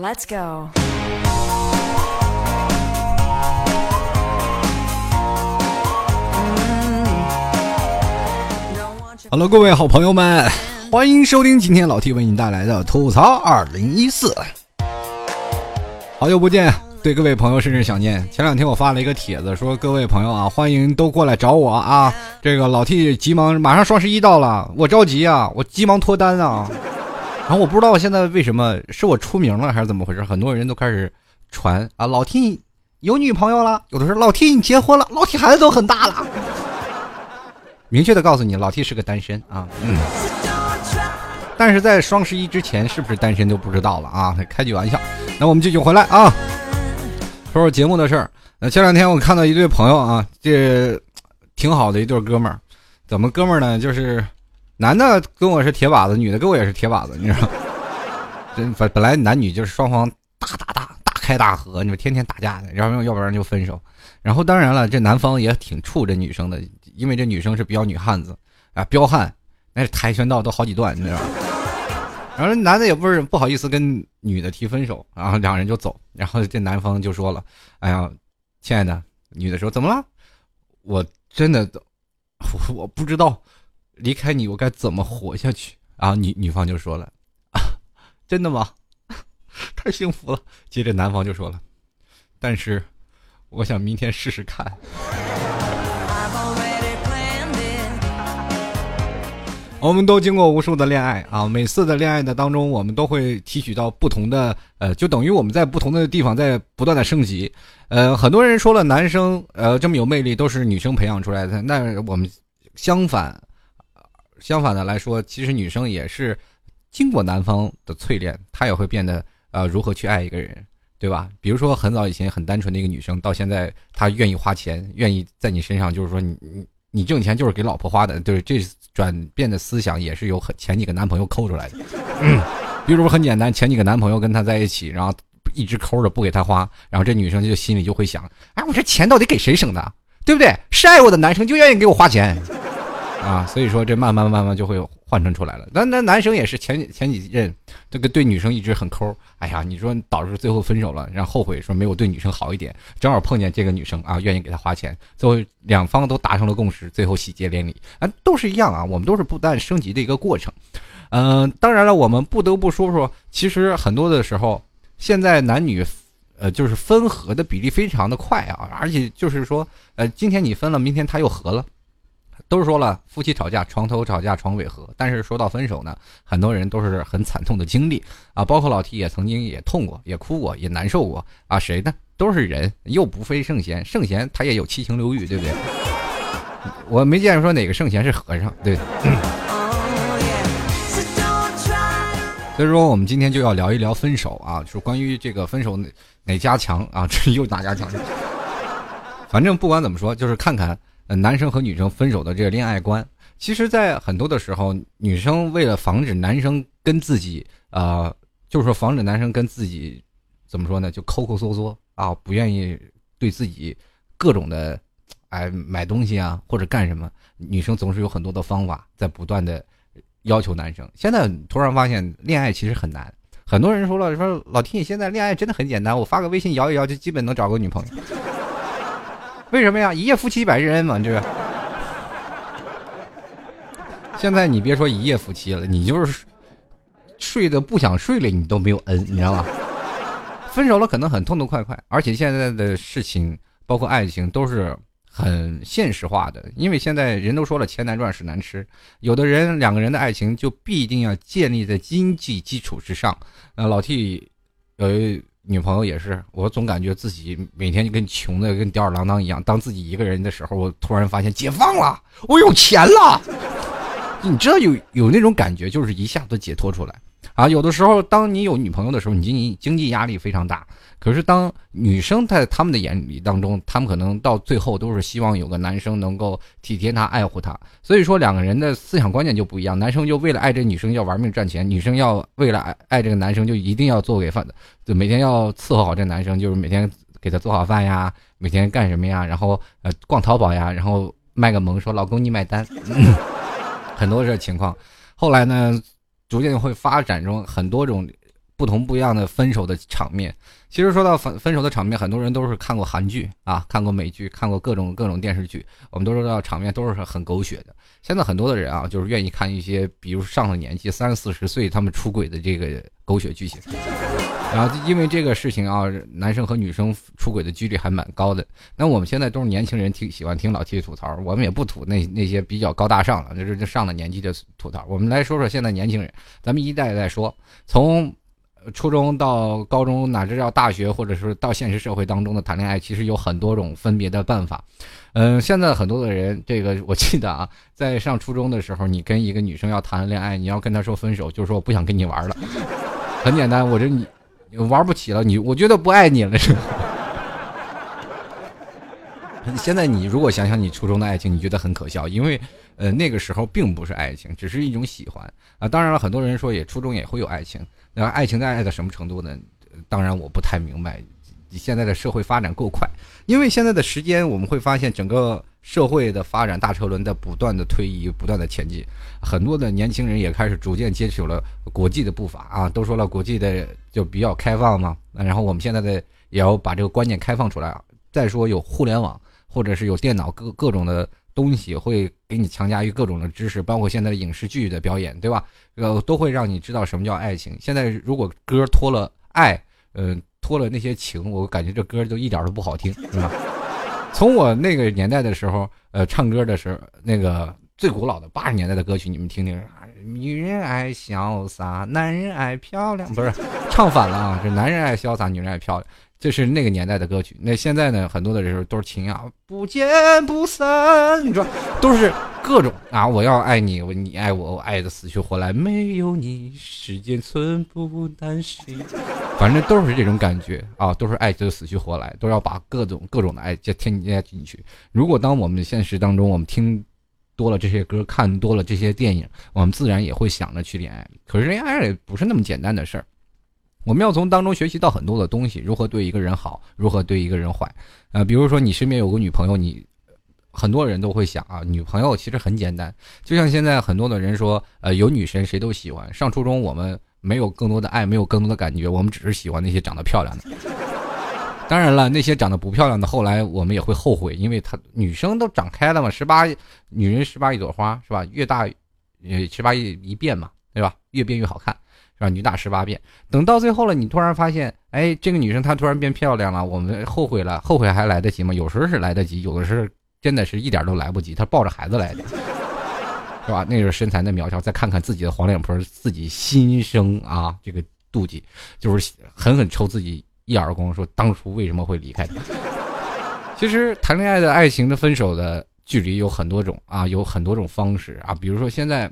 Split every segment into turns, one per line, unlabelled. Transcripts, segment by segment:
Let's go。
好了各位好朋友们，欢迎收听今天老 T 为你带来的吐槽二零一四。好久不见，对各位朋友甚是想念。前两天我发了一个帖子，说各位朋友啊，欢迎都过来找我啊。这个老 T 急忙，马上双十一到了，我着急啊，我急忙脱单啊。然后我不知道现在为什么是我出名了还是怎么回事，很多人都开始传啊，老 T 有女朋友了，有的说老 T 你结婚了，老 T 孩子都很大了。明确的告诉你，老 T 是个单身啊，嗯，但是在双十一之前是不是单身就不知道了啊，开句玩笑。那我们继续回来啊，说说节目的事儿。那前两天我看到一对朋友啊，这挺好的一对哥们儿，怎么哥们儿呢？就是男的跟我是铁把子，女的跟我也是铁把子，你知道？真本本来男女就是双方大大大大开大合，你们天天打架的，然后要不然就分手。然后当然了，这男方也挺怵这女生的。因为这女生是比较女汉子，啊，彪悍，那是跆拳道都好几段，你知道吧？然后男的也不是不好意思跟女的提分手，然后两人就走。然后这男方就说了：“哎呀，亲爱的。”女的说：“怎么了？我真的，我不知道离开你我该怎么活下去。”然后女女方就说了：“啊，真的吗？太幸福了。”接着男方就说了：“但是，我想明天试试看。”我们都经过无数的恋爱啊，每次的恋爱的当中，我们都会提取到不同的，呃，就等于我们在不同的地方在不断的升级。呃，很多人说了，男生呃这么有魅力都是女生培养出来的，那我们相反，相反的来说，其实女生也是经过男方的淬炼，她也会变得呃如何去爱一个人，对吧？比如说很早以前很单纯的一个女生，到现在她愿意花钱，愿意在你身上，就是说你你。你挣钱就是给老婆花的，对，这转变的思想也是有很前几个男朋友抠出来的。嗯，比如说很简单，前几个男朋友跟她在一起，然后一直抠着不给她花，然后这女生就心里就会想：哎，我这钱到底给谁省的？对不对？是爱我的男生就愿意给我花钱。啊，所以说这慢慢慢慢就会换成出来了。那那男生也是前前几任，这个对女生一直很抠。哎呀，你说导致最后分手了，然后后悔说没有对女生好一点，正好碰见这个女生啊，愿意给他花钱，最后两方都达成了共识，最后喜结连理啊，都是一样啊。我们都是不断升级的一个过程。嗯，当然了，我们不得不说说，其实很多的时候，现在男女，呃，就是分合的比例非常的快啊，而且就是说，呃，今天你分了，明天他又合了。都说了，夫妻吵架，床头吵架床尾和。但是说到分手呢，很多人都是很惨痛的经历啊，包括老 T 也曾经也痛过，也哭过，也难受过啊。谁呢？都是人，又不非圣贤，圣贤他也有七情六欲，对不对？我没见说哪个圣贤是和尚，对。所以说，我们今天就要聊一聊分手啊，说关于这个分手哪哪家强啊？这又哪家强？反正不管怎么说，就是看看。男生和女生分手的这个恋爱观，其实，在很多的时候，女生为了防止男生跟自己，呃，就是说防止男生跟自己，怎么说呢，就抠抠缩缩啊，不愿意对自己各种的，哎，买东西啊，或者干什么，女生总是有很多的方法在不断的要求男生。现在突然发现，恋爱其实很难。很多人说了，说老天你现在恋爱真的很简单，我发个微信摇一摇，就基本能找个女朋友。为什么呀？一夜夫妻百日恩嘛，这个。现在你别说一夜夫妻了，你就是睡的不想睡了，你都没有恩，你知道吧？分手了可能很痛痛快快，而且现在的事情，包括爱情，都是很现实化的。因为现在人都说了，钱难赚，屎难吃。有的人两个人的爱情就必定要建立在经济基础之上。呃，老 T 有。女朋友也是，我总感觉自己每天就跟穷的跟吊儿郎当一样。当自己一个人的时候，我突然发现解放了，我有钱了。你知道有有那种感觉，就是一下子解脱出来。啊，有的时候，当你有女朋友的时候，你经济经济压力非常大。可是，当女生在他们的眼里当中，他们可能到最后都是希望有个男生能够体贴她、爱护她。所以说，两个人的思想观念就不一样。男生就为了爱这女生要玩命赚钱，女生要为了爱爱这个男生就一定要做给饭，就每天要伺候好这男生，就是每天给他做好饭呀，每天干什么呀，然后呃逛淘宝呀，然后卖个萌说老公你买单，很多这情况。后来呢？逐渐会发展中很多种不同不一样的分手的场面。其实说到分分手的场面，很多人都是看过韩剧啊，看过美剧，看过各种各种电视剧，我们都知道场面都是很狗血的。现在很多的人啊，就是愿意看一些，比如上了年纪三四十岁他们出轨的这个狗血剧情。然后因为这个事情啊，男生和女生出轨的几率还蛮高的。那我们现在都是年轻人，听喜欢听老 T 吐槽，我们也不吐那那些比较高大上了，就是上了年纪的吐槽。我们来说说现在年轻人，咱们一代一代说，从初中到高中，乃至到大学，或者是到现实社会当中的谈恋爱，其实有很多种分别的办法。嗯，现在很多的人，这个我记得啊，在上初中的时候，你跟一个女生要谈恋爱，你要跟她说分手，就是说我不想跟你玩了，很简单，我这你。玩不起了，你我觉得不爱你了是。现在你如果想想你初中的爱情，你觉得很可笑，因为呃那个时候并不是爱情，只是一种喜欢啊。当然了，很多人说也初中也会有爱情，那爱情在爱到什么程度呢？当然我不太明白。你现在的社会发展够快，因为现在的时间我们会发现整个社会的发展大车轮在不断的推移，不断的前进，很多的年轻人也开始逐渐接触了国际的步伐啊。都说了国际的就比较开放嘛，然后我们现在的也要把这个观念开放出来啊。再说有互联网或者是有电脑各各种的东西会给你强加于各种的知识，包括现在的影视剧的表演，对吧？呃，都会让你知道什么叫爱情。现在如果歌脱了爱，嗯。托了那些情，我感觉这歌就一点都不好听，是吧？从我那个年代的时候，呃，唱歌的时候，那个最古老的八十年代的歌曲，你们听听，女人爱潇洒，男人爱漂亮，不是，唱反了啊，是男人爱潇洒，女人爱漂亮。这是那个年代的歌曲，那现在呢？很多的人都是情啊，不见不散。你说都是各种啊，我要爱你，你爱我，我爱的死去活来。没有你，世间寸步难行。反正都是这种感觉啊，都是爱的死去活来，都要把各种各种的爱加添加进去。如果当我们现实当中，我们听多了这些歌，看多了这些电影，我们自然也会想着去恋爱。可是恋爱也不是那么简单的事儿。我们要从当中学习到很多的东西，如何对一个人好，如何对一个人坏。呃，比如说你身边有个女朋友，你很多人都会想啊，女朋友其实很简单，就像现在很多的人说，呃，有女神谁都喜欢。上初中我们没有更多的爱，没有更多的感觉，我们只是喜欢那些长得漂亮的。当然了，那些长得不漂亮的，后来我们也会后悔，因为她女生都长开了嘛，十八女人十八一朵花是吧？越大，呃，十八一一变嘛，对吧？越变越好看。是吧？女大十八变，等到最后了，你突然发现，哎，这个女生她突然变漂亮了，我们后悔了，后悔还来得及吗？有时候是来得及，有的时候真的是一点都来不及。她抱着孩子来的，是吧？那个身材的苗条，再看看自己的黄脸婆，自己心生啊这个妒忌，就是狠狠抽自己一耳光，说当初为什么会离开她？其实谈恋爱的爱情的分手的距离有很多种啊，有很多种方式啊，比如说现在。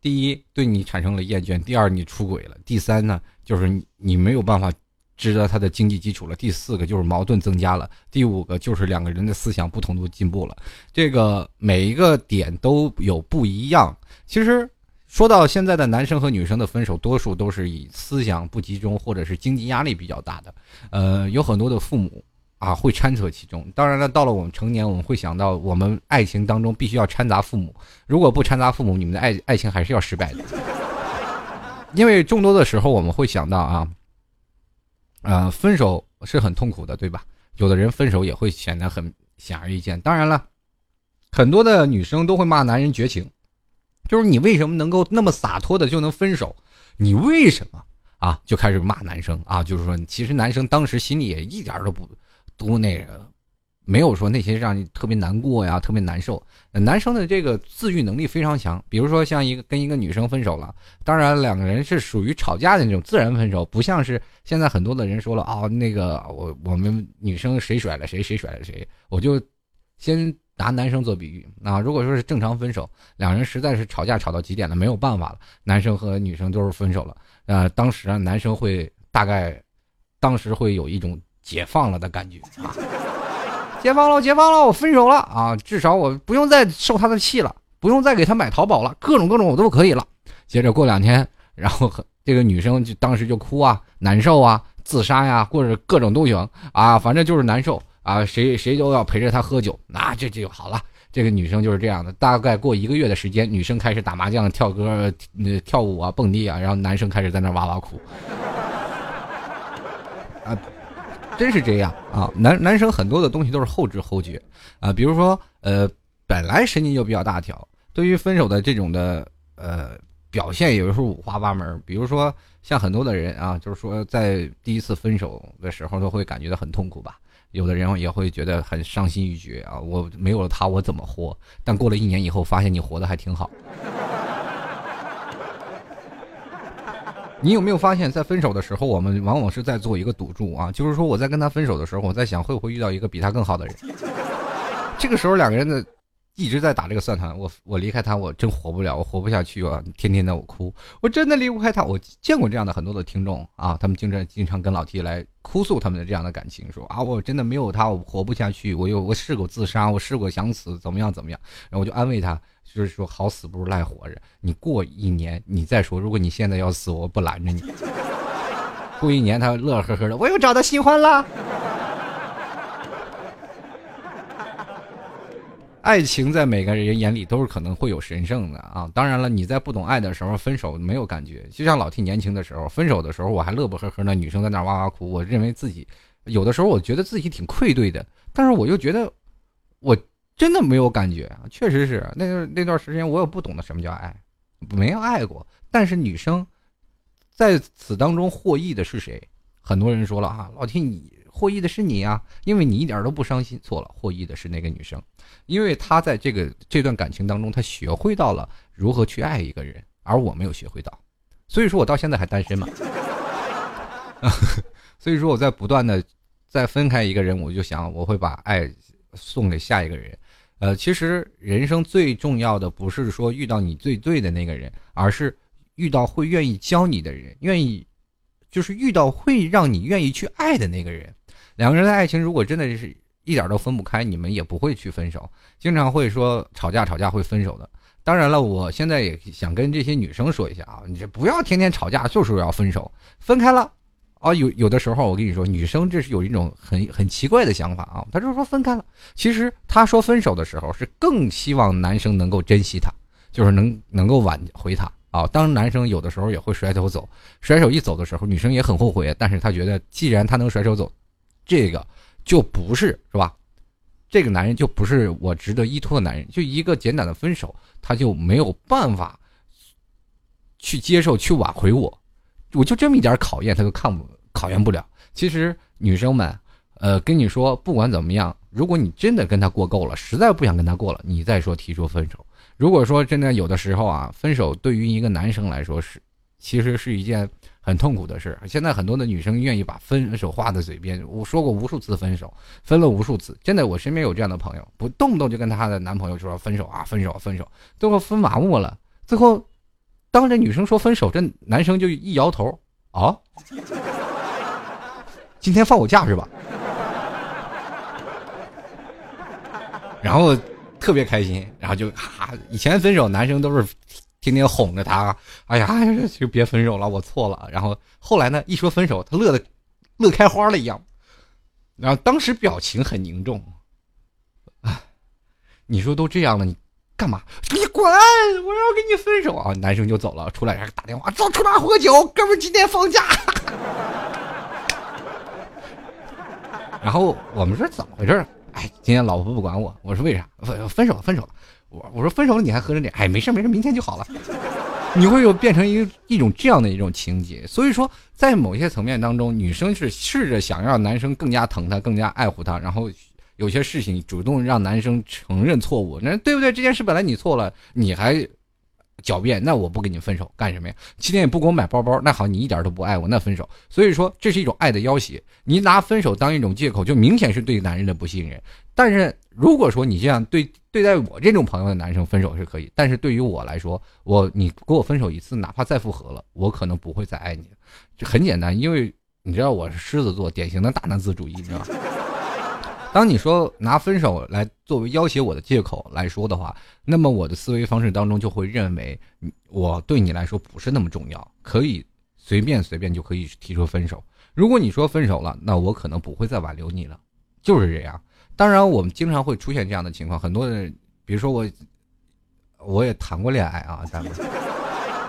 第一，对你产生了厌倦；第二，你出轨了；第三呢，就是你没有办法知道他的经济基础了；第四个就是矛盾增加了；第五个就是两个人的思想不同都进步了。这个每一个点都有不一样。其实说到现在的男生和女生的分手，多数都是以思想不集中或者是经济压力比较大的。呃，有很多的父母。啊，会掺杂其中。当然了，到了我们成年，我们会想到，我们爱情当中必须要掺杂父母。如果不掺杂父母，你们的爱爱情还是要失败的。因为众多的时候，我们会想到啊，呃，分手是很痛苦的，对吧？有的人分手也会显得很显而易见。当然了，很多的女生都会骂男人绝情，就是你为什么能够那么洒脱的就能分手？你为什么啊？就开始骂男生啊？就是说，其实男生当时心里也一点都不。都那个，没有说那些让你特别难过呀，特别难受。男生的这个自愈能力非常强，比如说像一个跟一个女生分手了，当然两个人是属于吵架的那种自然分手，不像是现在很多的人说了啊，那个我我们女生谁甩了谁，谁甩了谁。我就先拿男生做比喻啊，如果说是正常分手，两人实在是吵架吵到极点了，没有办法了，男生和女生都是分手了。呃，当时啊，男生会大概当时会有一种。解放了的感觉啊！解放了，解放了，我分手了啊！至少我不用再受他的气了，不用再给他买淘宝了，各种各种我都可以了。接着过两天，然后这个女生就当时就哭啊，难受啊，自杀呀，或者各种都行啊，反正就是难受啊。谁谁都要陪着他喝酒，那这就好了。这个女生就是这样的，大概过一个月的时间，女生开始打麻将、跳歌、跳舞啊、蹦迪啊，然后男生开始在那哇哇哭。啊，真是这样啊！男男生很多的东西都是后知后觉啊，比如说呃，本来神经就比较大条，对于分手的这种的呃表现，有的时候五花八门。比如说像很多的人啊，就是说在第一次分手的时候都会感觉到很痛苦吧。有的人也会觉得很伤心欲绝啊！我没有了他，我怎么活？但过了一年以后，发现你活得还挺好。你有没有发现，在分手的时候，我们往往是在做一个赌注啊？就是说，我在跟他分手的时候，我在想会不会遇到一个比他更好的人？这个时候，两个人的。一直在打这个算盘，我我离开他，我真活不了，我活不下去啊！天天的我哭，我真的离不开他。我见过这样的很多的听众啊，他们经常经常跟老 T 来哭诉他们的这样的感情，说啊，我真的没有他，我活不下去。我有我试过自杀，我试过想死，怎么样怎么样？然后我就安慰他，就是说好死不如赖活着。你过一年你再说，如果你现在要死，我不拦着你。过一年他乐呵呵的，我又找到新欢了。爱情在每个人眼里都是可能会有神圣的啊！当然了，你在不懂爱的时候分手没有感觉，就像老 T 年轻的时候分手的时候，我还乐不呵呵的，女生在那哇哇哭，我认为自己有的时候我觉得自己挺愧对的，但是我又觉得我真的没有感觉啊！确实是那个那段时间我也不懂得什么叫爱，没有爱过。但是女生在此当中获益的是谁？很多人说了啊，老 T 你。获益的是你啊，因为你一点都不伤心。错了，获益的是那个女生，因为她在这个这段感情当中，她学会到了如何去爱一个人，而我没有学会到，所以说我到现在还单身嘛。所以说我在不断的在分开一个人，我就想我会把爱送给下一个人。呃，其实人生最重要的不是说遇到你最对的那个人，而是遇到会愿意教你的人，愿意就是遇到会让你愿意去爱的那个人。两个人的爱情如果真的是一点都分不开，你们也不会去分手，经常会说吵架吵架会分手的。当然了，我现在也想跟这些女生说一下啊，你这不要天天吵架，就是要分手，分开了，啊，有有的时候我跟你说，女生这是有一种很很奇怪的想法啊，她就是说分开了，其实她说分手的时候是更希望男生能够珍惜她，就是能能够挽回她啊。当男生有的时候也会甩手走，甩手一走的时候，女生也很后悔，但是她觉得既然他能甩手走。这个就不是是吧？这个男人就不是我值得依托的男人。就一个简单的分手，他就没有办法去接受、去挽回我。我就这么一点考验，他都看不考验不了。其实女生们，呃，跟你说，不管怎么样，如果你真的跟他过够了，实在不想跟他过了，你再说提出分手。如果说真的有的时候啊，分手对于一个男生来说是，其实是一件。很痛苦的事。现在很多的女生愿意把分手挂在嘴边。我说过无数次分手，分了无数次。真的，我身边有这样的朋友，不动不动就跟她的男朋友就说分手啊，分手，分手，最后分麻木了。最后，当这女生说分手，这男生就一摇头啊，今天放我假是吧？然后特别开心，然后就哈，以前分手男生都是。天天哄着他，哎呀，就别分手了，我错了。然后后来呢，一说分手，他乐的乐开花了一样。然后当时表情很凝重。啊，你说都这样了，你干嘛？你滚！我要跟你分手啊！男生就走了，出来还打电话，走，出来喝酒，哥们今天放假。然后我们说怎么回事？哎，今天老婆不管我。我说为啥？分分手，分手了。我我说分手了你还喝着脸，哎，没事没事，明天就好了。你会有变成一一种这样的一种情节，所以说在某些层面当中，女生是试着想让男生更加疼她，更加爱护她，然后有些事情主动让男生承认错误，那对不对？这件事本来你错了，你还。狡辩，那我不跟你分手干什么呀？今天也不给我买包包，那好，你一点都不爱我，那分手。所以说，这是一种爱的要挟。你拿分手当一种借口，就明显是对男人的不信任。但是如果说你这样对对待我这种朋友的男生分手是可以，但是对于我来说，我你给我分手一次，哪怕再复合了，我可能不会再爱你。就很简单，因为你知道我是狮子座，典型的大男子主义，你知道吗？当你说拿分手来作为要挟我的借口来说的话，那么我的思维方式当中就会认为，我对你来说不是那么重要，可以随便随便就可以提出分手。如果你说分手了，那我可能不会再挽留你了，就是这样。当然，我们经常会出现这样的情况，很多人比如说我，我也谈过恋爱啊，咱们，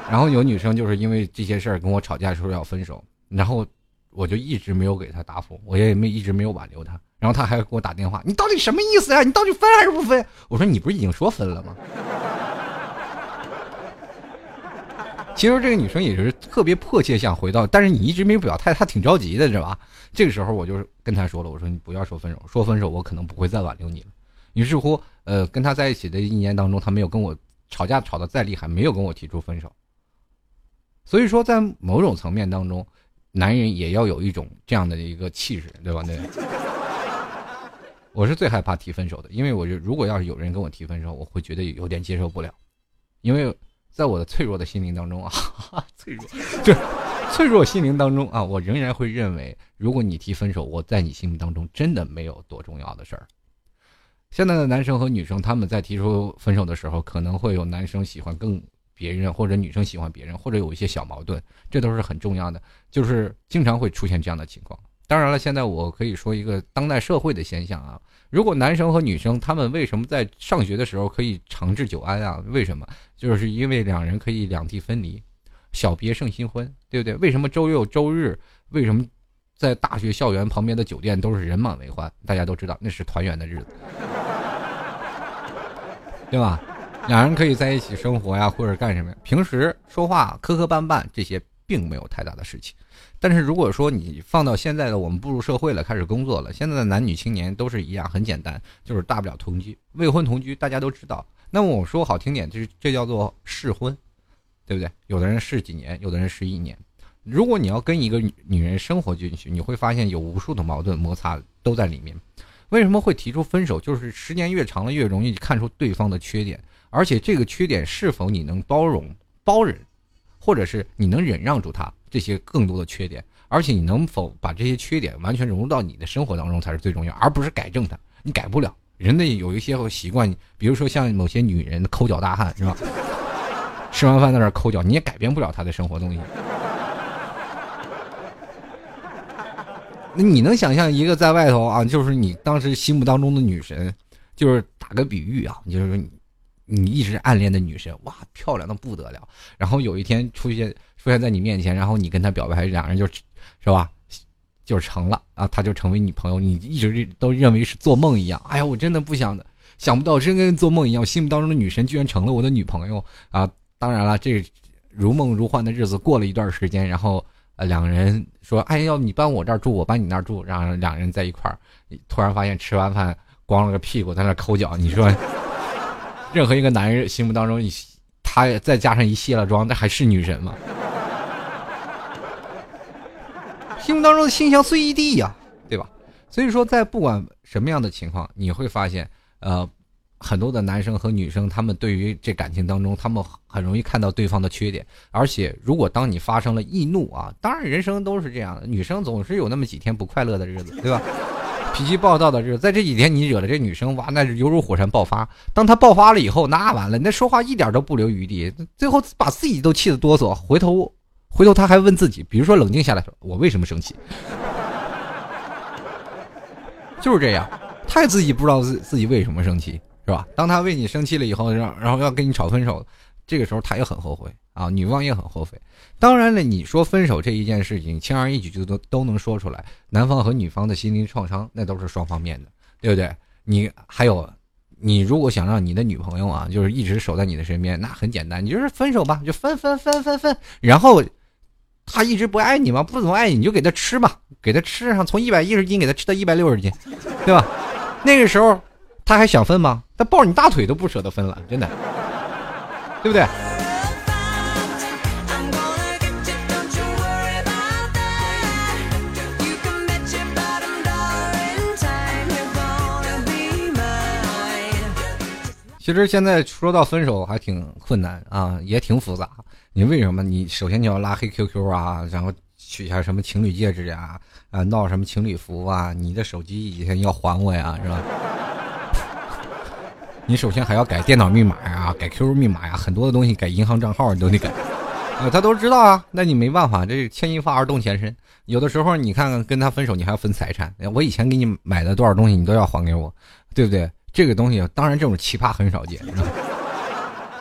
然后有女生就是因为这些事儿跟我吵架，说要分手，然后我就一直没有给她答复，我也没一直没有挽留她，然后她还给我打电话，你到底什么意思呀？你到底分还是不分？我说你不是已经说分了吗？其实这个女生也是特别迫切想回到，但是你一直没表态，她挺着急的，是吧？这个时候我就跟她说了，我说你不要说分手，说分手我可能不会再挽留你了。于是乎，呃，跟他在一起的一年当中，他没有跟我吵架吵得再厉害，没有跟我提出分手。所以说，在某种层面当中，男人也要有一种这样的一个气势，对吧？对。我是最害怕提分手的，因为我就如果要是有人跟我提分手，我会觉得有点接受不了，因为。在我的脆弱的心灵当中啊，脆弱，就脆弱心灵当中啊，我仍然会认为，如果你提分手，我在你心目当中真的没有多重要的事儿。现在的男生和女生，他们在提出分手的时候，可能会有男生喜欢更别人，或者女生喜欢别人，或者有一些小矛盾，这都是很重要的，就是经常会出现这样的情况。当然了，现在我可以说一个当代社会的现象啊。如果男生和女生他们为什么在上学的时候可以长治久安啊？为什么？就是因为两人可以两地分离，小别胜新婚，对不对？为什么周六周日？为什么在大学校园旁边的酒店都是人满为患？大家都知道那是团圆的日子，对吧？两人可以在一起生活呀，或者干什么？平时说话磕磕绊绊这些并没有太大的事情。但是如果说你放到现在的我们步入社会了，开始工作了，现在的男女青年都是一样，很简单，就是大不了同居，未婚同居，大家都知道。那么我说好听点，就是这叫做试婚，对不对？有的人试几年，有的人试一年。如果你要跟一个女女人生活进去，你会发现有无数的矛盾摩擦都在里面。为什么会提出分手？就是时间越长了，越容易看出对方的缺点，而且这个缺点是否你能包容、包忍，或者是你能忍让住他。这些更多的缺点，而且你能否把这些缺点完全融入到你的生活当中才是最重要，而不是改正它。你改不了，人的有一些习惯，比如说像某些女人抠脚大汉 是吧？吃完饭在那抠脚，你也改变不了她的生活东西。那你能想象一个在外头啊，就是你当时心目当中的女神，就是打个比喻啊，就是你你一直暗恋的女神，哇，漂亮的不得了，然后有一天出现。出现在你面前，然后你跟他表白，两人就，是吧，就成了啊，他就成为女朋友。你一直都认为是做梦一样。哎呀，我真的不想，想不到真跟做梦一样，心目当中的女神居然成了我的女朋友啊！当然了，这如梦如幻的日子过了一段时间，然后呃，两人说：“哎，要不你搬我这儿住，我搬你那儿住。”然后两人在一块儿，突然发现吃完饭光了个屁股在那抠脚。你说，任何一个男人心目当中，他再加上一卸了妆，那还是女神吗？心目当中的心想碎一地呀，对吧？所以说，在不管什么样的情况，你会发现，呃，很多的男生和女生，他们对于这感情当中，他们很容易看到对方的缺点。而且，如果当你发生了易怒啊，当然人生都是这样的，女生总是有那么几天不快乐的日子，对吧？脾气暴躁的日子，在这几天你惹了这女生，哇，那犹如火山爆发。当她爆发了以后，那完了，那说话一点都不留余地，最后把自己都气得哆嗦，回头。回头他还问自己，比如说冷静下来说：“我为什么生气？” 就是这样，他也自己不知道自自己为什么生气，是吧？当他为你生气了以后，然然后要跟你吵分手，这个时候他也很后悔啊，女方也很后悔。当然了，你说分手这一件事情，轻而易举就都都能说出来，男方和女方的心灵创伤那都是双方面的，对不对？你还有，你如果想让你的女朋友啊，就是一直守在你的身边，那很简单，你就是分手吧，就分分分分分，然后。他一直不爱你吗？不怎么爱你，你就给他吃吧，给他吃上，从一百一十斤给他吃到一百六十斤，对吧？那个时候他还想分吗？他抱你大腿都不舍得分了，真的，对不对？其实现在说到分手还挺困难啊，也挺复杂。你为什么？你首先你要拉黑 QQ 啊，然后取下什么情侣戒指呀，啊，闹什么情侣服啊？你的手机以前要还我呀，是吧？你首先还要改电脑密码呀，改 QQ 密码呀，很多的东西改银行账号你都得改，啊，他都知道啊。那你没办法，这牵一发而动全身。有的时候你看看跟他分手，你还要分财产。我以前给你买的多少东西，你都要还给我，对不对？这个东西，当然这种奇葩很少见。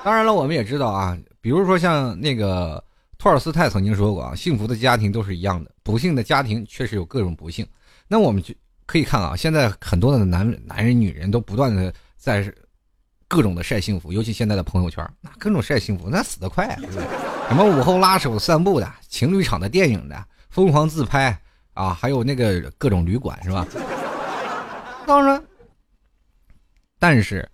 当然了，我们也知道啊，比如说像那个托尔斯泰曾经说过啊，幸福的家庭都是一样的，不幸的家庭确实有各种不幸。那我们就可以看啊，现在很多的男男人、女人都不断的在各种的晒幸福，尤其现在的朋友圈，那各种晒幸福，那死得快，对？什么午后拉手散步的，情侣场的电影的，疯狂自拍啊，还有那个各种旅馆，是吧？当然，但是。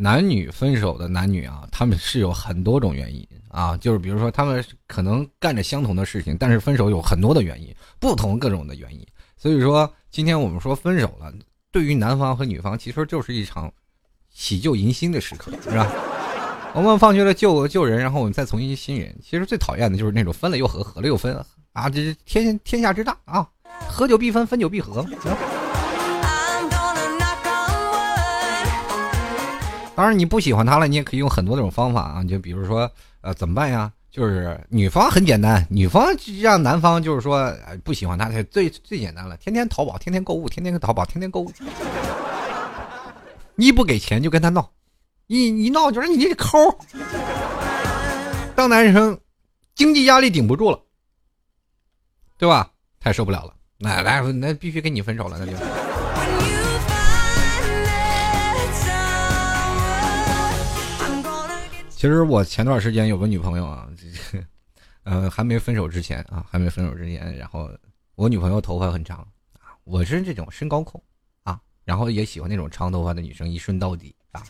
男女分手的男女啊，他们是有很多种原因啊，就是比如说他们可能干着相同的事情，但是分手有很多的原因，不同各种的原因。所以说，今天我们说分手了，对于男方和女方其实就是一场喜旧迎新的时刻，是吧？我们放弃了旧旧人，然后我们再重新新人。其实最讨厌的就是那种分了又合，合了又分啊，这是天天下之大啊，合久必分，分久必合。当然，你不喜欢他了，你也可以用很多种方法啊，就比如说，呃，怎么办呀？就是女方很简单，女方让男方就是说，不喜欢他，最最简单了，天天淘宝，天天购物，天天淘宝，天天购物。一不给钱就跟他闹，一一闹就是你这抠。当男生经济压力顶不住了，对吧？太受不了了，那来那必须跟你分手了，那就。其实我前段时间有个女朋友啊，这 呃，还没分手之前啊，还没分手之前，然后我女朋友头发很长啊，我是这种身高控，然后也喜欢那种长头发的女生，一顺到底啊。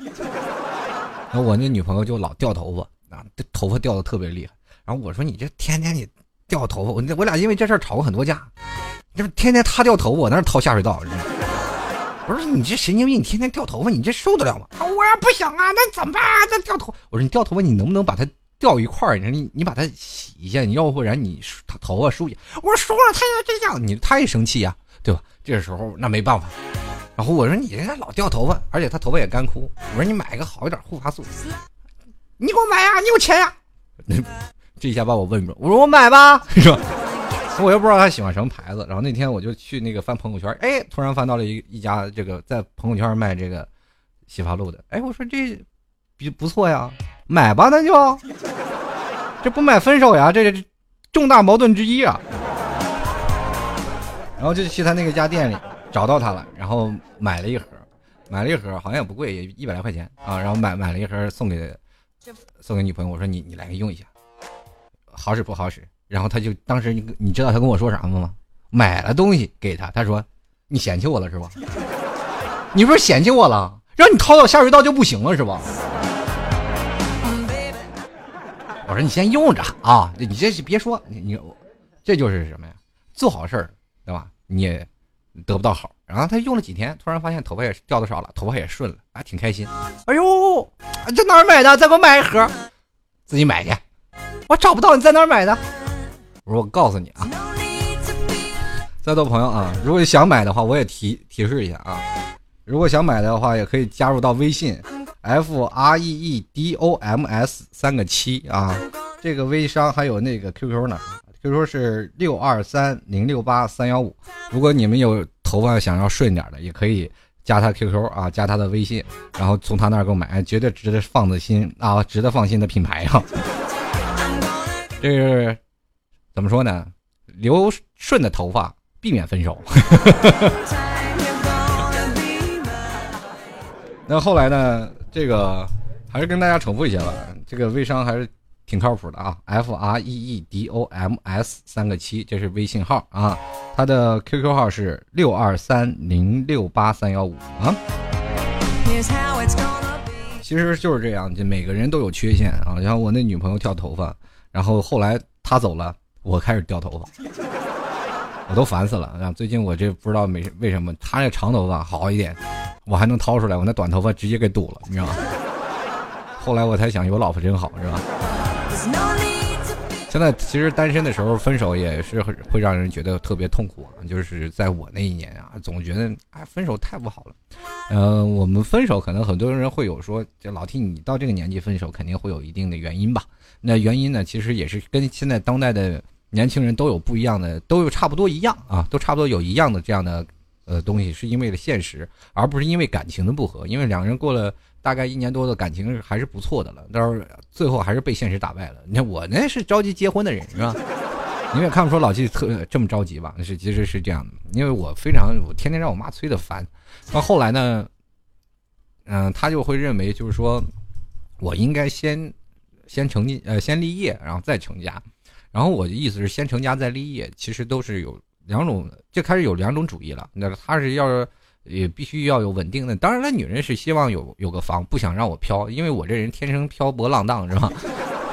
然后我那女朋友就老掉头发啊，头发掉的特别厉害。然后我说你这天天你掉头发，我我俩因为这事儿吵过很多架，就是天天她掉头发，我那掏下水道。我说你这神经病，你天天掉头发，你这受得了吗？我要不想啊，那怎么办？那掉头，我说你掉头发，你能不能把它掉一块儿？你说你你把它洗一下，你要不然你他头发梳一下。我说梳了，他要这样，你他也生气呀，对吧？这时候那没办法。然后我说你这老掉头发，而且他头发也干枯。我说你买个好一点护发素，你给我买呀，你有钱呀？这一下把我问住，我说我买吧，是吧？我又不知道他喜欢什么牌子，然后那天我就去那个翻朋友圈，哎，突然翻到了一一家这个在朋友圈卖这个洗发露的，哎，我说这比不错呀，买吧，那就这不买分手呀，这是重大矛盾之一啊。然后就去他那个家店里找到他了，然后买了一盒，买了一盒，好像也不贵，也一百来块钱啊。然后买买了一盒送给送给女朋友，我说你你来用一下，好使不好使。然后他就当时你你知道他跟我说啥吗？买了东西给他，他说：“你嫌弃我了是吧？你不是嫌弃我了，让你掏到下水道就不行了是吧？”我说：“你先用着啊，你这别说你你，这就是什么呀？做好事儿对吧？你也得不到好。然后他用了几天，突然发现头发也掉的少了，头发也顺了，啊，挺开心。哎呦，在哪儿买的？再给我买一盒，自己买去。我找不到你在哪儿买的。”我说我告诉你啊，在座朋友啊，如果想买的话，我也提提示一下啊，如果想买的话，也可以加入到微信 f r e e d o m s 三个七啊，这个微商还有那个 QQ 呢就说是六二三零六八三幺五。如果你们有头发想要顺点的，也可以加他 QQ 啊，加他的微信，然后从他那儿购买，绝对值得放的心啊，值得放心的品牌啊。这是。怎么说呢？留顺的头发，避免分手。那后来呢？这个还是跟大家重复一下吧。这个微商还是挺靠谱的啊，F R E E D O M S 三个七，这是微信号啊。他的 QQ 号是六二三零六八三幺五啊。其实就是这样，就每个人都有缺陷啊。然后我那女朋友掉头发，然后后来她走了。我开始掉头发，我都烦死了。啊，最近我这不知道没为什么，她那长头发好一点，我还能掏出来，我那短头发直接给堵了，你知道吗？后来我才想，有老婆真好，是吧？现在其实单身的时候分手也是会让人觉得特别痛苦。就是在我那一年啊，总觉得哎分手太不好了。嗯，我们分手可能很多人会有说，这老听你到这个年纪分手肯定会有一定的原因吧？那原因呢，其实也是跟现在当代的。年轻人都有不一样的，都有差不多一样啊，都差不多有一样的这样的呃东西，是因为了现实，而不是因为感情的不和。因为两个人过了大概一年多的感情还是不错的了，但是最后还是被现实打败了。你看我那是着急结婚的人是吧？你也看不出老季特这么着急吧？是其实是这样的，因为我非常我天天让我妈催的烦。到后来呢，嗯，他就会认为就是说，我应该先先成呃先立业，然后再成家。然后我的意思是先成家再立业，其实都是有两种，就开始有两种主义了。那他是要也必须要有稳定的，当然了，女人是希望有有个房，不想让我飘，因为我这人天生漂泊浪荡，是吧？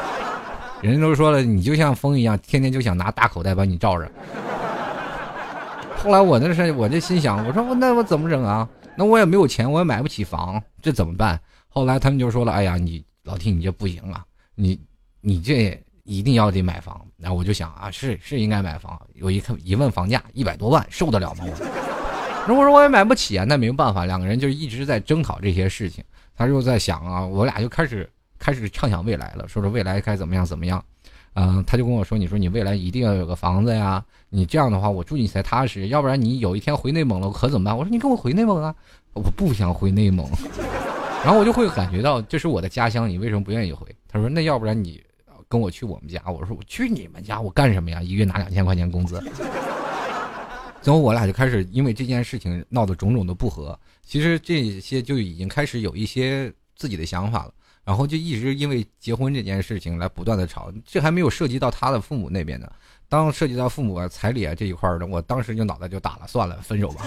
人都说了，你就像风一样，天天就想拿大口袋把你罩着。后来我那是，我就心想，我说那我怎么整啊？那我也没有钱，我也买不起房，这怎么办？后来他们就说了，哎呀，你老弟，你这不行啊，你你这一定要得买房。然后我就想啊，是是应该买房。我一看一问房价一百多万，受得了吗？我如果说我也买不起啊，那没办法，两个人就一直在争吵这些事情。他就在想啊，我俩就开始。开始畅想未来了，说说未来该怎么样怎么样，嗯，他就跟我说：“你说你未来一定要有个房子呀，你这样的话我住你才踏实，要不然你有一天回内蒙了可怎么办？”我说：“你跟我回内蒙啊，我不想回内蒙。”然后我就会感觉到这是我的家乡，你为什么不愿意回？他说：“那要不然你跟我去我们家。”我说：“我去你们家，我干什么呀？一个月拿两千块钱工资。”最后我俩就开始因为这件事情闹得种种的不和，其实这些就已经开始有一些自己的想法了。然后就一直因为结婚这件事情来不断的吵，这还没有涉及到他的父母那边呢。当涉及到父母啊彩礼啊这一块儿呢，我当时就脑袋就打了，算了，分手吧。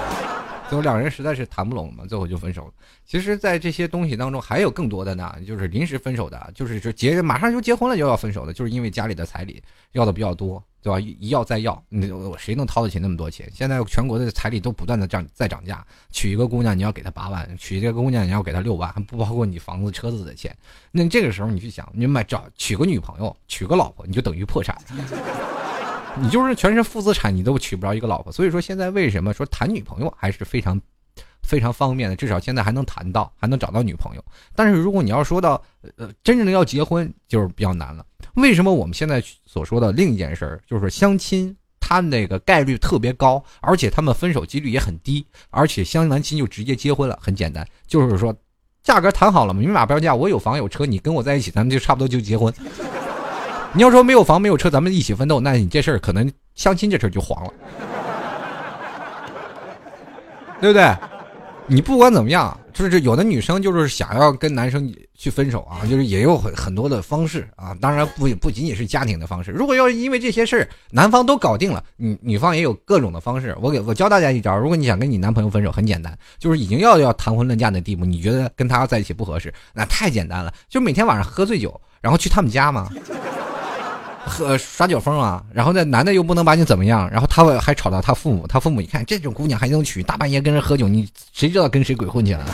最后两人实在是谈不拢嘛，最后就分手了。其实，在这些东西当中，还有更多的呢，就是临时分手的，就是说结马上就结婚了就要分手的，就是因为家里的彩礼要的比较多。对吧？一要再要，那我谁能掏得起那么多钱？现在全国的彩礼都不断的涨，在涨价。娶一个姑娘，你要给她八万；娶一个姑娘，你要给她六万，还不包括你房子、车子的钱。那这个时候，你去想，你买找娶个女朋友，娶个老婆，你就等于破产。你就是全是负资产，你都娶不着一个老婆。所以说，现在为什么说谈女朋友还是非常非常方便的？至少现在还能谈到，还能找到女朋友。但是如果你要说到呃真正的要结婚，就是比较难了。为什么我们现在所说的另一件事儿，就是相亲，他那个概率特别高，而且他们分手几率也很低，而且相完亲就直接结婚了，很简单，就是说，价格谈好了，明码标价，我有房有车，你跟我在一起，咱们就差不多就结婚。你要说没有房没有车，咱们一起奋斗，那你这事儿可能相亲这事儿就黄了，对不对？你不管怎么样。就是有的女生就是想要跟男生去分手啊，就是也有很很多的方式啊，当然不不仅仅是家庭的方式。如果要因为这些事儿，男方都搞定了，女女方也有各种的方式。我给我教大家一招，如果你想跟你男朋友分手，很简单，就是已经要要谈婚论嫁的地步，你觉得跟他在一起不合适，那太简单了，就每天晚上喝醉酒，然后去他们家嘛。喝耍酒疯啊，然后那男的又不能把你怎么样，然后他还吵到他父母，他父母一看这种姑娘还能娶，大半夜跟人喝酒，你谁知道跟谁鬼混去了？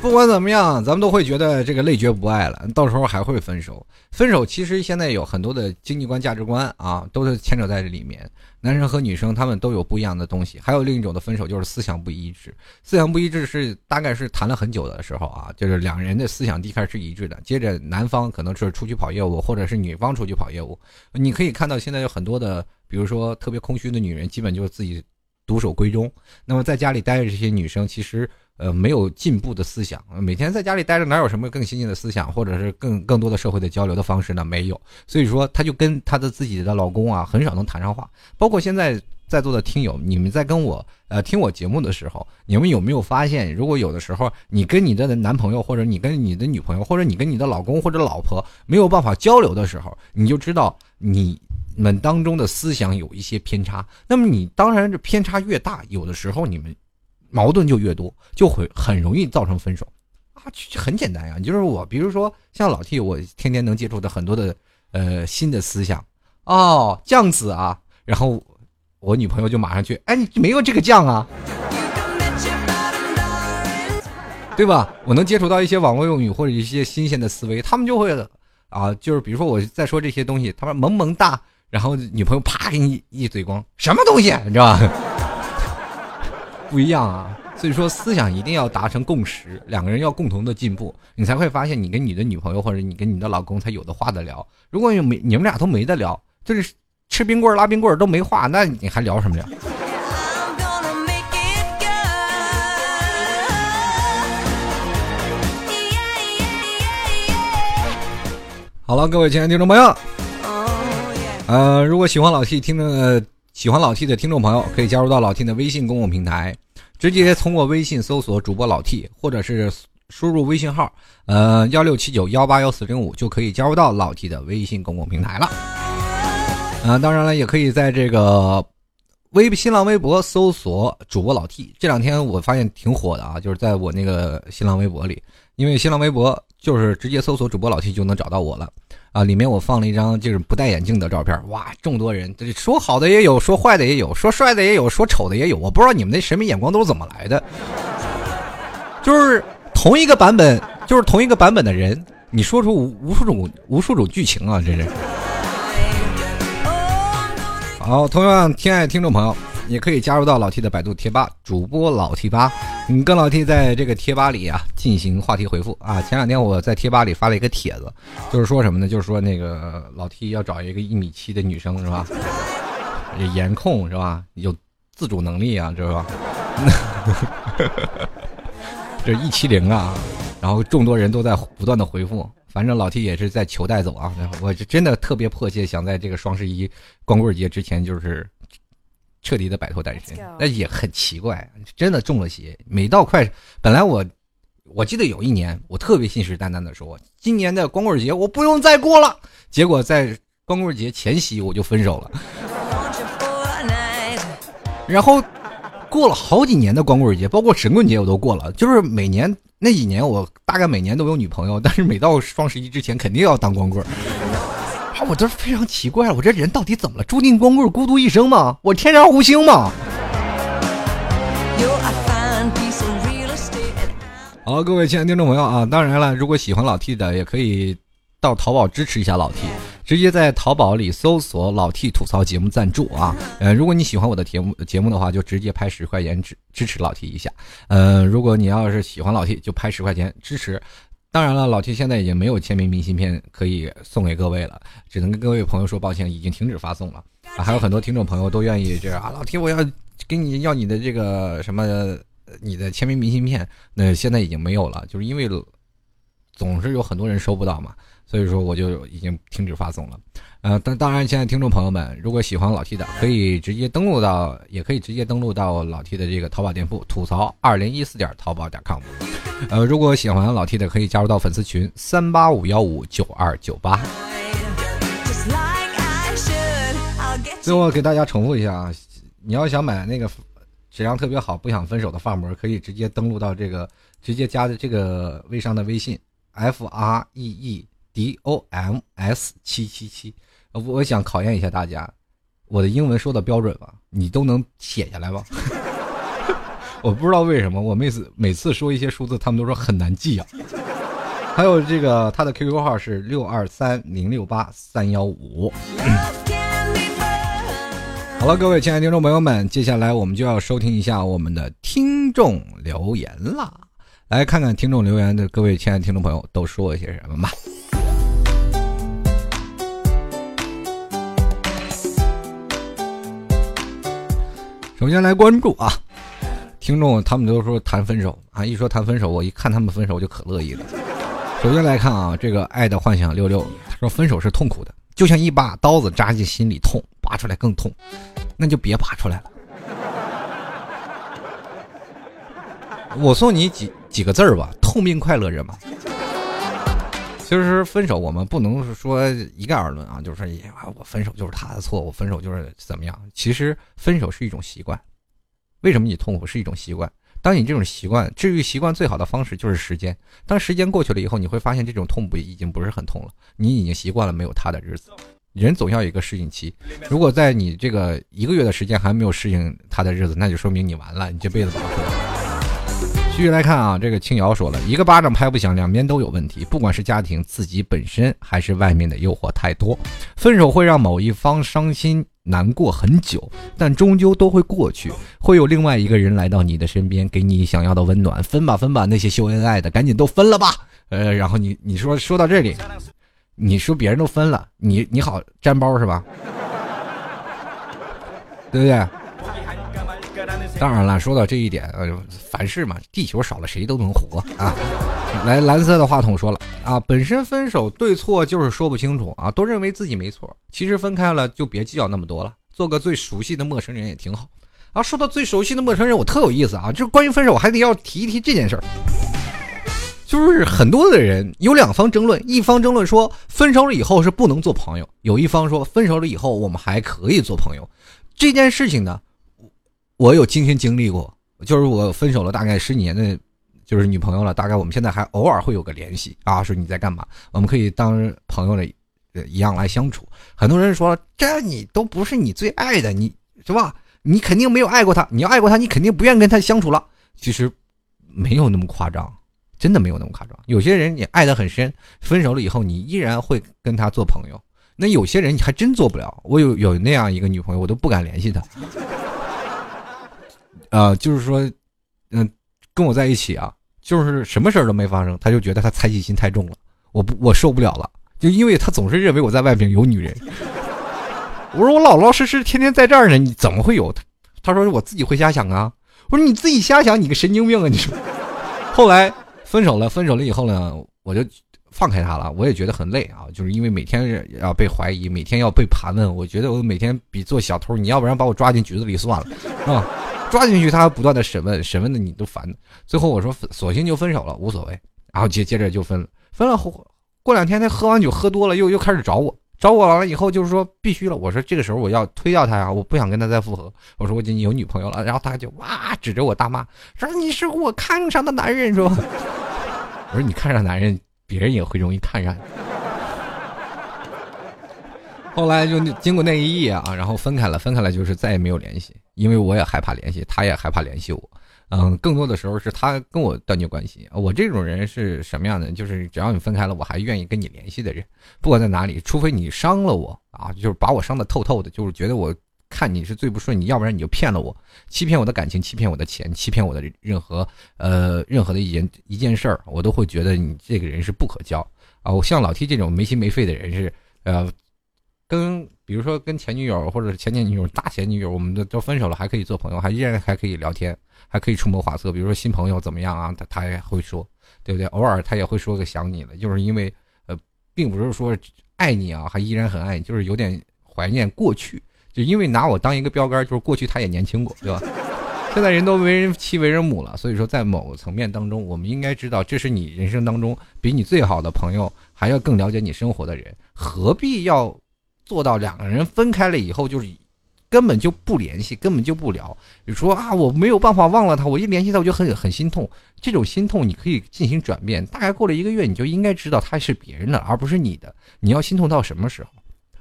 不管怎么样，咱们都会觉得这个累觉不爱了，到时候还会分手。分手其实现在有很多的经济观、价值观啊，都是牵扯在这里面。男生和女生他们都有不一样的东西，还有另一种的分手就是思想不一致。思想不一致是大概是谈了很久的时候啊，就是两人的思想一开始是一致的，接着男方可能是出去跑业务，或者是女方出去跑业务。你可以看到现在有很多的，比如说特别空虚的女人，基本就是自己独守闺中。那么在家里待着这些女生，其实。呃，没有进步的思想，每天在家里待着，哪有什么更新进的思想，或者是更更多的社会的交流的方式呢？没有，所以说她就跟她的自己的老公啊，很少能谈上话。包括现在在座的听友，你们在跟我呃听我节目的时候，你们有没有发现，如果有的时候你跟你的男朋友，或者你跟你的女朋友，或者你跟你的老公或者老婆没有办法交流的时候，你就知道你们当中的思想有一些偏差。那么你当然这偏差越大，有的时候你们。矛盾就越多，就会很容易造成分手，啊，很简单呀。就是我，比如说像老 T，我天天能接触的很多的呃新的思想，哦，酱子啊，然后我女朋友就马上去，哎，你没有这个酱啊，对吧？我能接触到一些网络用语或者一些新鲜的思维，他们就会啊，就是比如说我在说这些东西，他说萌萌哒，然后女朋友啪给你一嘴光，什么东西，你知道吧？不一样啊，所以说，思想一定要达成共识，两个人要共同的进步，你才会发现你跟你的女朋友或者你跟你的老公才有的话的聊。如果你没你们俩都没得聊，就是吃冰棍拉冰棍都没话，那你还聊什么聊？好了，各位亲爱的听众朋友，呃，如果喜欢老 T 听的喜欢老 T 的听众朋友，可以加入到老 T 的微信公共平台。直接通过微信搜索主播老 T，或者是输入微信号，呃幺六七九幺八幺四零五，就可以加入到老 T 的微信公共平台了。啊，当然了，也可以在这个微新浪微博搜索主播老 T。这两天我发现挺火的啊，就是在我那个新浪微博里，因为新浪微博就是直接搜索主播老 T 就能找到我了。啊，里面我放了一张就是不戴眼镜的照片，哇，众多人，这说好的也有，说坏的也有，说帅的也有，说丑的也有，我不知道你们那审美眼光都是怎么来的。就是同一个版本，就是同一个版本的人，你说出无无数种无数种剧情啊，这是。好，同样，亲爱的听众朋友。也可以加入到老 T 的百度贴吧，主播老 T 吧，你跟老 T 在这个贴吧里啊进行话题回复啊。前两天我在贴吧里发了一个帖子，就是说什么呢？就是说那个老 T 要找一个一米七的女生是吧？颜控是吧？有自主能力啊，知道吧？这一七零啊，然后众多人都在不断的回复，反正老 T 也是在求带走啊。我是真的特别迫切想在这个双十一光棍节之前就是。彻底的摆脱单身，那也很奇怪，真的中了邪。每到快，本来我，我记得有一年，我特别信誓旦旦的说，今年的光棍节我不用再过了。结果在光棍节前夕我就分手了。然后过了好几年的光棍节，包括神棍节我都过了，就是每年那几年我大概每年都有女朋友，但是每到双十一之前肯定要当光棍。我这非常奇怪，我这人到底怎么了？注定光棍孤独一生吗？我天然无星吗？好，各位亲爱的听众朋友啊，当然了，如果喜欢老 T 的，也可以到淘宝支持一下老 T，直接在淘宝里搜索“老 T 吐槽节目赞助”啊。呃，如果你喜欢我的节目节目的话，就直接拍十块钱支支持老 T 一下。呃，如果你要是喜欢老 T，就拍十块钱支持。当然了，老 T 现在已经没有签名明信片可以送给各位了，只能跟各位朋友说抱歉，已经停止发送了。啊，还有很多听众朋友都愿意这样啊，老 T 我要跟你要你的这个什么你的签名明信片，那现在已经没有了，就是因为总是有很多人收不到嘛，所以说我就已经停止发送了。呃，当当然，现在听众朋友们，如果喜欢老 T 的，可以直接登录到，也可以直接登录到老 T 的这个淘宝店铺，吐槽二零一四点淘宝点 com。呃，如果喜欢老 T 的，可以加入到粉丝群三八五幺五九二九八。最后给大家重复一下啊，你要想买那个质量特别好、不想分手的发膜，可以直接登录到这个，直接加的这个微商的微信 F R E E D O M S 七七七。我想考验一下大家，我的英文说的标准吗？你都能写下来吗？我不知道为什么，我每次每次说一些数字，他们都说很难记啊。还有这个，他的 QQ 号是六二三零六八三幺五。好了，各位亲爱的听众朋友们，接下来我们就要收听一下我们的听众留言啦。来看看听众留言的各位亲爱的听众朋友都说了些什么吧。首先来关注啊，听众他们都说谈分手啊，一说谈分手，我一看他们分手我就可乐意了。首先来看啊，这个爱的幻想六六他说分手是痛苦的，就像一把刀子扎进心里痛，拔出来更痛，那就别拔出来了。我送你几几个字儿吧，痛并快乐着嘛。其实分手我们不能说一概而论啊，就是说，我分手就是他的错，我分手就是怎么样？其实分手是一种习惯，为什么你痛苦是一种习惯？当你这种习惯治愈习惯最好的方式就是时间。当时间过去了以后，你会发现这种痛不已经不是很痛了，你已经习惯了没有他的日子。人总要有一个适应期，如果在你这个一个月的时间还没有适应他的日子，那就说明你完了，你这辈子。继续来看啊，这个青瑶说了一个巴掌拍不响，两边都有问题，不管是家庭、自己本身，还是外面的诱惑太多。分手会让某一方伤心难过很久，但终究都会过去，会有另外一个人来到你的身边，给你想要的温暖。分吧分吧，那些秀恩爱的，赶紧都分了吧。呃，然后你你说说到这里，你说别人都分了，你你好沾包是吧？对不对？当然了，说到这一点，呃，凡事嘛，地球少了谁都能活啊。来，蓝色的话筒说了啊，本身分手对错就是说不清楚啊，都认为自己没错。其实分开了就别计较那么多了，做个最熟悉的陌生人也挺好。啊，说到最熟悉的陌生人，我特有意思啊，就是关于分手，我还得要提一提这件事儿。就是很多的人有两方争论，一方争论说分手了以后是不能做朋友，有一方说分手了以后我们还可以做朋友。这件事情呢？我有亲身经历过，就是我分手了大概十几年的，就是女朋友了。大概我们现在还偶尔会有个联系啊，说你在干嘛？我们可以当朋友的一样来相处。很多人说这你都不是你最爱的，你是吧？你肯定没有爱过他。你要爱过他，你肯定不愿跟他相处了。其实没有那么夸张，真的没有那么夸张。有些人你爱得很深，分手了以后你依然会跟他做朋友。那有些人你还真做不了。我有有那样一个女朋友，我都不敢联系她。啊，就是说，嗯，跟我在一起啊，就是什么事儿都没发生，他就觉得他猜忌心太重了，我不，我受不了了，就因为他总是认为我在外边有女人。我说我老老实实天天在这儿呢，你怎么会有？他他说我自己会瞎想啊。我说你自己瞎想，你个神经病啊！你说。后来分手了，分手了以后呢，我就放开他了。我也觉得很累啊，就是因为每天要被怀疑，每天要被盘问，我觉得我每天比做小偷，你要不然把我抓进局子里算了，是吧？抓进去，他不断的审问，审问的你都烦。最后我说，索性就分手了，无所谓。然后接接着就分了，分了后过两天他喝完酒喝多了，又又开始找我，找我完了以后就是说必须了。我说这个时候我要推掉他呀，我不想跟他再复合。我说我已经有女朋友了，然后他就哇指着我大骂，说你是我看上的男人，说。我说你看上男人，别人也会容易看上。后来就经过那一夜啊，然后分开了，分开了就是再也没有联系，因为我也害怕联系，他也害怕联系我，嗯，更多的时候是他跟我断绝关系。我这种人是什么样的？就是只要你分开了，我还愿意跟你联系的人，不管在哪里，除非你伤了我啊，就是把我伤的透透的，就是觉得我看你是最不顺，你要不然你就骗了我，欺骗我的感情，欺骗我的钱，欺骗我的任何呃任何的一件一件事儿，我都会觉得你这个人是不可交啊。我像老 T 这种没心没肺的人是呃。跟比如说跟前女友或者是前前女友、大前女友，我们都都分手了，还可以做朋友，还依然还可以聊天，还可以出谋划策。比如说新朋友怎么样啊，他他也会说，对不对？偶尔他也会说个想你了，就是因为呃，并不是说爱你啊，还依然很爱你，就是有点怀念过去，就因为拿我当一个标杆，就是过去他也年轻过，对吧？现在人都为人妻为人母了，所以说在某个层面当中，我们应该知道，这是你人生当中比你最好的朋友还要更了解你生活的人，何必要？做到两个人分开了以后，就是根本就不联系，根本就不聊。比如说啊，我没有办法忘了他，我一联系他我就很很心痛。这种心痛你可以进行转变，大概过了一个月，你就应该知道他是别人的，而不是你的。你要心痛到什么时候？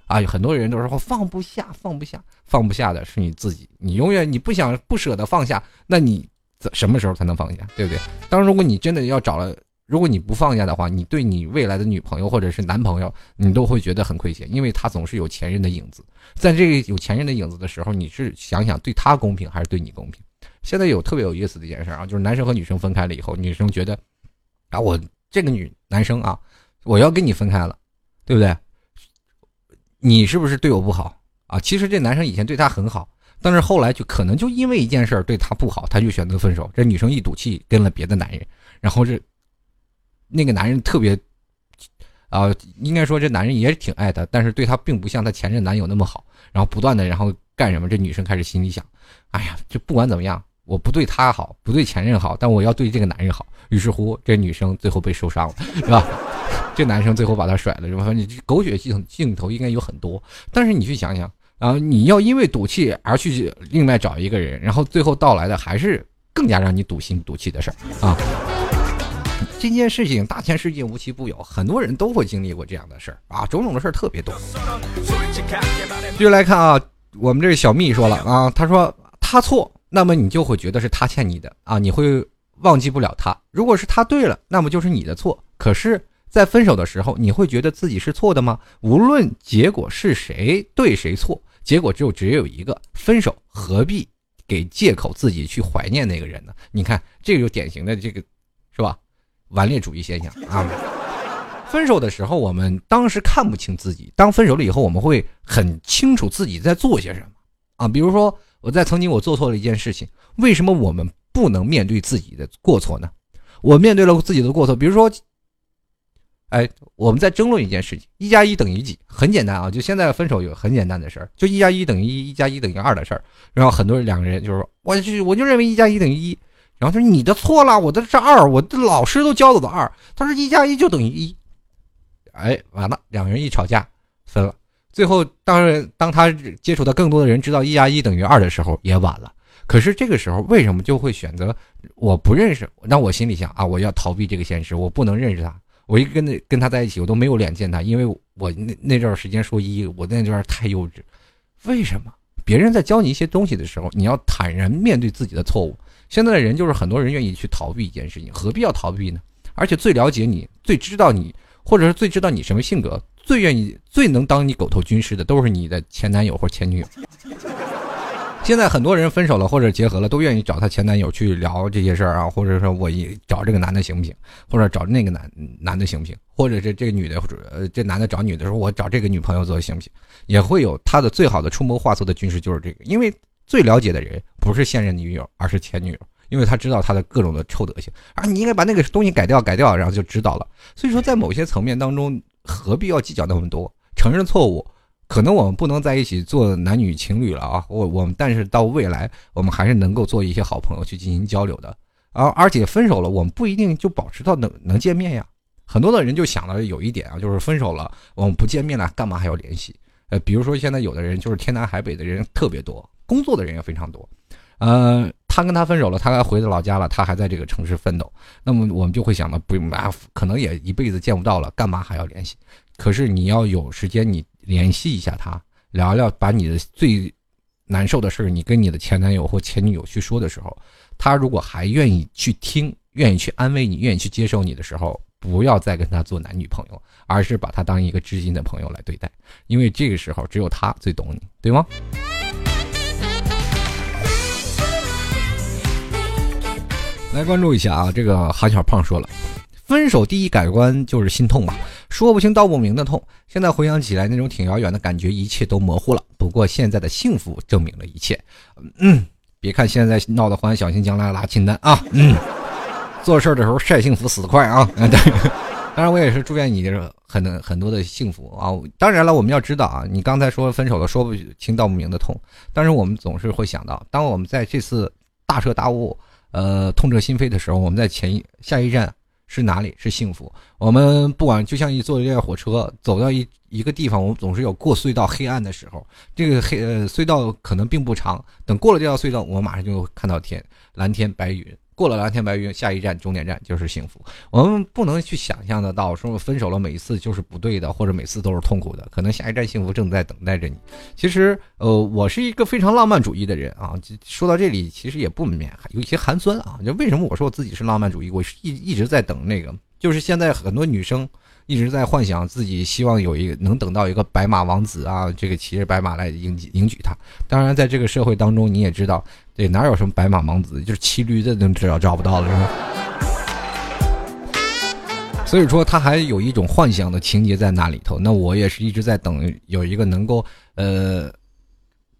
啊，有很多人都说放不下，放不下，放不下的是你自己。你永远你不想不舍得放下，那你怎什么时候才能放下？对不对？当如果你真的要找了。如果你不放下的话，你对你未来的女朋友或者是男朋友，你都会觉得很亏欠，因为他总是有前任的影子。在这个有前任的影子的时候，你是想想对他公平还是对你公平？现在有特别有意思的一件事啊，就是男生和女生分开了以后，女生觉得啊，我这个女男生啊，我要跟你分开了，对不对？你是不是对我不好啊？其实这男生以前对她很好，但是后来就可能就因为一件事儿对她不好，他就选择分手。这女生一赌气跟了别的男人，然后这。那个男人特别，啊，应该说这男人也挺爱她，但是对她并不像她前任男友那么好。然后不断的，然后干什么？这女生开始心里想：哎呀，这不管怎么样，我不对她好，不对前任好，但我要对这个男人好。于是乎，这女生最后被受伤了，是吧？这男生最后把她甩了，是吧？你狗血镜镜头应该有很多，但是你去想想啊，你要因为赌气而去另外找一个人，然后最后到来的还是更加让你赌心赌气的事儿啊。这件事情大千世界无奇不有，很多人都会经历过这样的事儿啊，种种的事儿特别多。继续来看啊，我们这小蜜说了啊，他说他错，那么你就会觉得是他欠你的啊，你会忘记不了他。如果是他对了，那么就是你的错。可是，在分手的时候，你会觉得自己是错的吗？无论结果是谁对谁错，结果只有只有一个：分手。何必给借口自己去怀念那个人呢？你看，这个就典型的这个，是吧？顽劣主义现象啊！分手的时候，我们当时看不清自己；当分手了以后，我们会很清楚自己在做些什么啊。比如说，我在曾经我做错了一件事情，为什么我们不能面对自己的过错呢？我面对了自己的过错，比如说，哎，我们在争论一件事情，一加一等于几？很简单啊，就现在分手有很简单的事儿，就一加一等于一，一加一等于二的事儿。然后很多人两个人就是说，我就我就认为一加一等于一。然后他说你的错了，我的是二，我的老师都教我的二。他说一加一就等于一。哎，完了，两个人一吵架分了。最后，当然，当他接触到更多的人，知道一加一等于二的时候，也晚了。可是这个时候，为什么就会选择我不认识？那我心里想啊，我要逃避这个现实，我不能认识他。我一跟那跟他在一起，我都没有脸见他，因为我那那段时间说一，我那段太幼稚。为什么？别人在教你一些东西的时候，你要坦然面对自己的错误。现在的人就是很多人愿意去逃避一件事情，何必要逃避呢？而且最了解你、最知道你，或者是最知道你什么性格、最愿意、最能当你狗头军师的，都是你的前男友或前女友。现在很多人分手了或者结合了，都愿意找他前男友去聊这些事儿啊，或者说我一找这个男的行不行，或者找那个男男的行不行，或者是这个女的或者呃这男的找女的说，我找这个女朋友做行不行？也会有他的最好的出谋划策的军师就是这个，因为。最了解的人不是现任女友，而是前女友，因为他知道他的各种的臭德行啊！你应该把那个东西改掉，改掉，然后就知道了。所以说，在某些层面当中，何必要计较那么多？承认错误，可能我们不能在一起做男女情侣了啊！我我们，但是到未来，我们还是能够做一些好朋友去进行交流的。而而且分手了，我们不一定就保持到能能见面呀。很多的人就想了有一点啊，就是分手了，我们不见面了，干嘛还要联系？呃，比如说现在有的人就是天南海北的人特别多。工作的人也非常多，呃，他跟他分手了，他回到老家了，他还在这个城市奋斗，那么我们就会想到，不用啊，可能也一辈子见不到了，干嘛还要联系？可是你要有时间，你联系一下他，聊聊，把你的最难受的事儿你跟你的前男友或前女友去说的时候，他如果还愿意去听，愿意去安慰你，愿意去接受你的时候，不要再跟他做男女朋友，而是把他当一个知心的朋友来对待，因为这个时候只有他最懂你，对吗？来关注一下啊！这个韩小胖说了，分手第一改观就是心痛吧，说不清道不明的痛。现在回想起来，那种挺遥远的感觉，一切都模糊了。不过现在的幸福证明了一切。嗯，别看现在闹得欢，小心将来拉清单啊。嗯，做事的时候晒幸福死得快啊。对，当然我也是祝愿你很很多的幸福啊。当然了，我们要知道啊，你刚才说分手了，说不清道不明的痛，但是我们总是会想到，当我们在这次大彻大悟。呃，痛彻心扉的时候，我们在前一下一站是哪里？是幸福。我们不管，就像一坐一辆火车，走到一一个地方，我们总是有过隧道黑暗的时候。这个黑呃隧道可能并不长，等过了这条隧道，我们马上就看到天，蓝天白云。过了蓝天白云，下一站终点站就是幸福。我们不能去想象得到，说分手了每一次就是不对的，或者每次都是痛苦的。可能下一站幸福正在等待着你。其实，呃，我是一个非常浪漫主义的人啊。说到这里，其实也不免有一些寒酸啊。就为什么我说我自己是浪漫主义？我是一一直在等那个，就是现在很多女生。一直在幻想自己希望有一个能等到一个白马王子啊，这个骑着白马来迎迎娶她。当然，在这个社会当中，你也知道，对哪有什么白马王子，就是骑驴的都只要找不到了，是吧？所以说，他还有一种幻想的情节在那里头。那我也是一直在等有一个能够呃，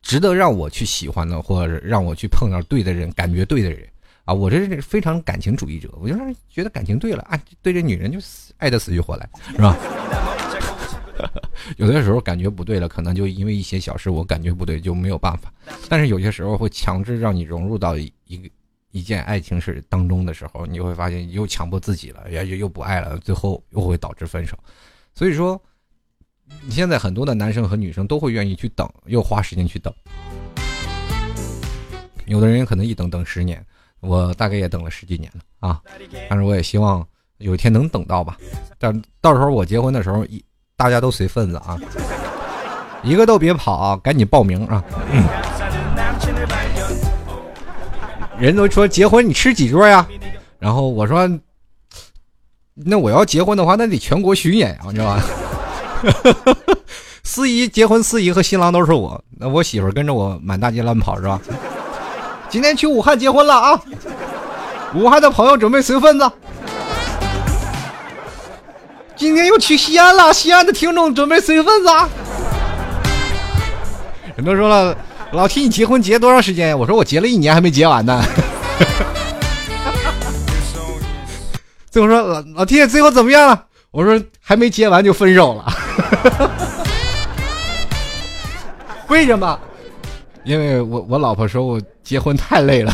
值得让我去喜欢的，或者让我去碰到对的人，感觉对的人。啊，我这是非常感情主义者，我就是觉得感情对了啊，对这女人就爱的死去活来，是吧？有的时候感觉不对了，可能就因为一些小事，我感觉不对就没有办法。但是有些时候会强制让你融入到一个一件爱情事当中的时候，你会发现又强迫自己了，也又又不爱了，最后又会导致分手。所以说，现在很多的男生和女生都会愿意去等，又花时间去等。有的人可能一等等十年。我大概也等了十几年了啊，但是我也希望有一天能等到吧。但到时候我结婚的时候，一大家都随份子啊，一个都别跑啊，赶紧报名啊。人都说结婚你吃几桌呀？然后我说，那我要结婚的话，那得全国巡演啊，你知道吧？司仪结婚，司仪和新郎都是我，那我媳妇跟着我满大街乱跑是吧？今天去武汉结婚了啊！武汉的朋友准备随份子。今天又去西安了，西安的听众准备随份子。人都说了，老 T 你结婚结多长时间？我说我结了一年还没结完呢。最后说老老 T 最后怎么样了？我说还没结完就分手了。为什么？因为我我老婆说我结婚太累了。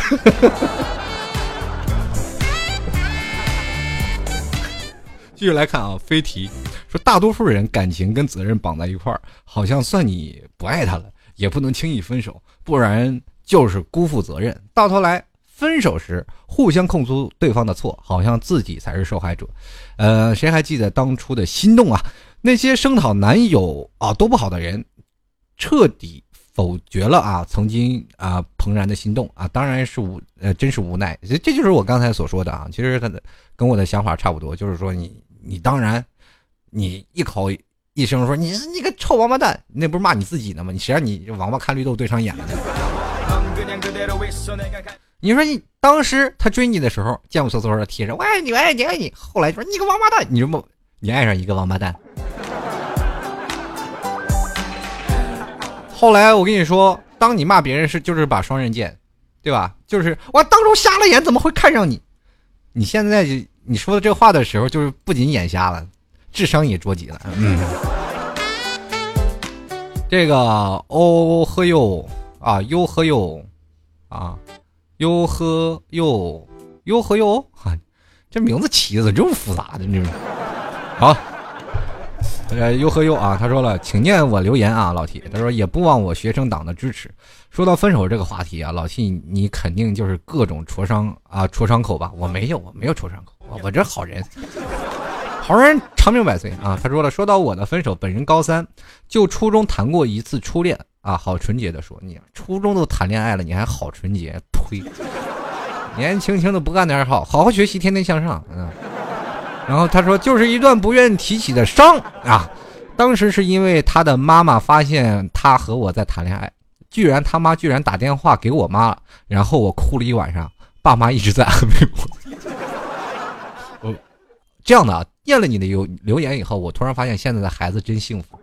继续来看啊，飞题说大多数人感情跟责任绑在一块儿，好像算你不爱他了，也不能轻易分手，不然就是。辜负责任。到头来分手时互相控诉对方的错，好像自己才是。受害者。呃，谁还记得当初的心动啊？那些声讨男友啊多不好的人，彻底否决了啊曾经啊怦然的心动啊，当然是。无呃真是。无奈。这这就是。我刚才所说的啊，其实他的跟我的想法差不多，就是。说你。你当然，你一口一声说你你个臭王八蛋，那不是骂你自己呢吗？你谁让你王八看绿豆对上眼了呢？你说你当时他追你的时候，贱不嗖嗖的贴着我爱你，我爱你，爱你。后来说你个王八蛋，你这么你爱上一个王八蛋。后来我跟你说，当你骂别人是就是把双刃剑，对吧？就是我当初瞎了眼，怎么会看上你？你现在就。你说的这话的时候，就是不仅眼瞎了，智商也捉急了。嗯，这个哦呵哟啊，哟呵哟啊，哟呵哟，哟呵哟，哈，这名字起的这么复杂的，这好。呃，哟呵哟啊，他说了，请念我留言啊，老铁。他说也不忘我学生党的支持。说到分手这个话题啊，老 T 你肯定就是各种戳伤啊，戳伤口吧？我没有，我没有戳伤口。我这好人，好人长命百岁啊！他说了，说到我的分手，本人高三，就初中谈过一次初恋啊，好纯洁的说，你初中都谈恋爱了，你还好纯洁？呸！年轻轻的不干点好，好好学习，天天向上。嗯。然后他说，就是一段不愿提起的伤啊。当时是因为他的妈妈发现他和我在谈恋爱，居然他妈居然打电话给我妈了，然后我哭了一晚上，爸妈一直在安慰我。这样的啊，念了你的留留言以后，我突然发现现在的孩子真幸福。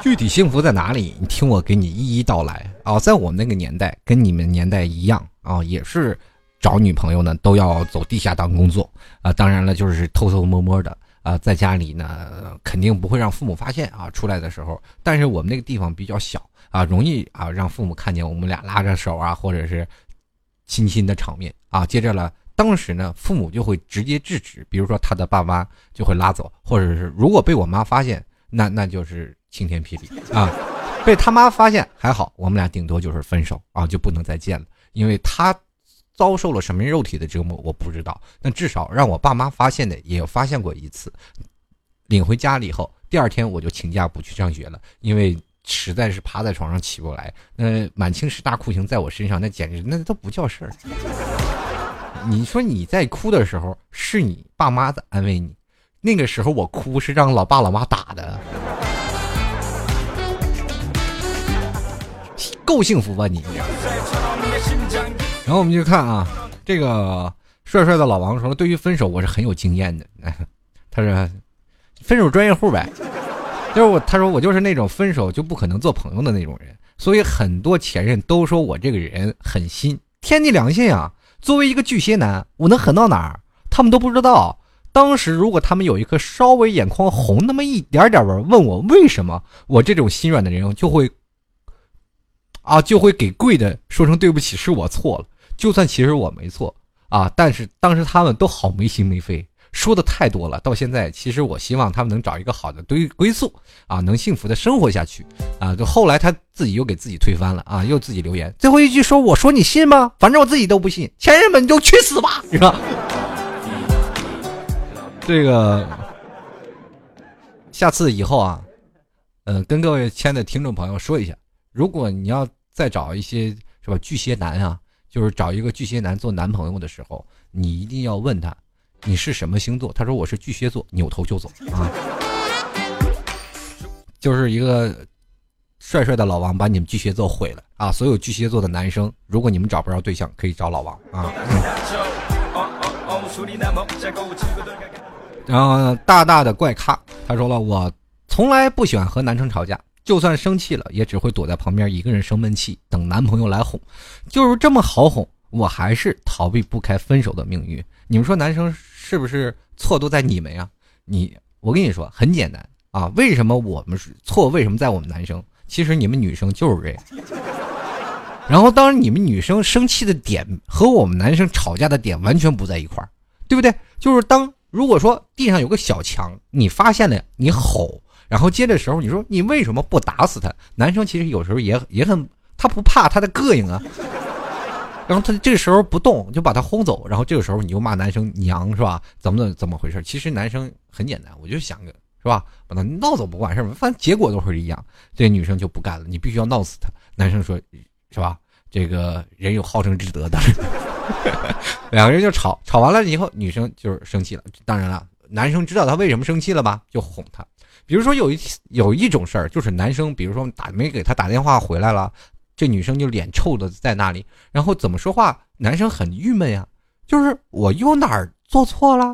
具体幸福在哪里？你听我给你一一道来啊！在我们那个年代，跟你们年代一样啊，也是找女朋友呢都要走地下党工作啊。当然了，就是偷偷摸摸的啊，在家里呢肯定不会让父母发现啊。出来的时候，但是我们那个地方比较小啊，容易啊让父母看见我们俩拉着手啊，或者是亲亲的场面啊。接着了。当时呢，父母就会直接制止，比如说他的爸妈就会拉走，或者是如果被我妈发现，那那就是晴天霹雳啊！被他妈发现还好，我们俩顶多就是分手啊，就不能再见了，因为他遭受了什么肉体的折磨我不知道，那至少让我爸妈发现的也发现过一次。领回家里以后，第二天我就请假不去上学了，因为实在是趴在床上起不来，那满清十大酷刑在我身上，那简直那都不叫事儿。你说你在哭的时候是你爸妈在安慰你，那个时候我哭是让老爸老妈打的，够幸福吧你？然后我们就看啊，这个帅帅的老王说，对于分手我是很有经验的。他说，分手专业户呗，就是我他说我就是那种分手就不可能做朋友的那种人，所以很多前任都说我这个人狠心，天地良心啊。作为一个巨蟹男，我能狠到哪儿？他们都不知道。当时如果他们有一颗稍微眼眶红那么一点点的，问我为什么，我这种心软的人就会啊，就会给跪的说声对不起，是我错了。就算其实我没错啊，但是当时他们都好没心没肺。说的太多了，到现在其实我希望他们能找一个好的归归宿啊，能幸福的生活下去啊。就后来他自己又给自己推翻了啊，又自己留言最后一句说：“我说你信吗？反正我自己都不信。”前任们你就去死吧，是吧？这个下次以后啊，嗯，跟各位亲爱的听众朋友说一下，如果你要再找一些是吧巨蟹男啊，就是找一个巨蟹男做男朋友的时候，你一定要问他，你是什么星座？他说我是巨蟹座，扭头就走啊。就是一个帅帅的老王把你们巨蟹座毁了啊！所有巨蟹座的男生，如果你们找不着对象，可以找老王啊。然后大大的怪咖，他说了，我从来不喜欢和男生吵架，就算生气了，也只会躲在旁边一个人生闷气，等男朋友来哄。就是这么好哄，我还是逃避不开分手的命运。你们说男生是不是错都在你们呀？你，我跟你说，很简单。啊，为什么我们错？为什么在我们男生？其实你们女生就是这样。然后，当然你们女生生气的点和我们男生吵架的点完全不在一块儿，对不对？就是当如果说地上有个小强，你发现了，你吼，然后接着时候你说你为什么不打死他？男生其实有时候也也很，他不怕，他的膈应啊。然后他这个时候不动，就把他轰走。然后这个时候你就骂男生娘是吧？怎么怎么怎么回事？其实男生很简单，我就想个。是吧？把他闹走不管事儿反正结果都会一样。这女生就不干了，你必须要闹死他。男生说，是吧？这个人有好生之德的，两个人就吵，吵完了以后，女生就是生气了。当然了，男生知道他为什么生气了吧？就哄他。比如说有一有一种事儿，就是男生，比如说打没给他打电话回来了，这女生就脸臭的在那里，然后怎么说话？男生很郁闷呀，就是我又哪儿做错了？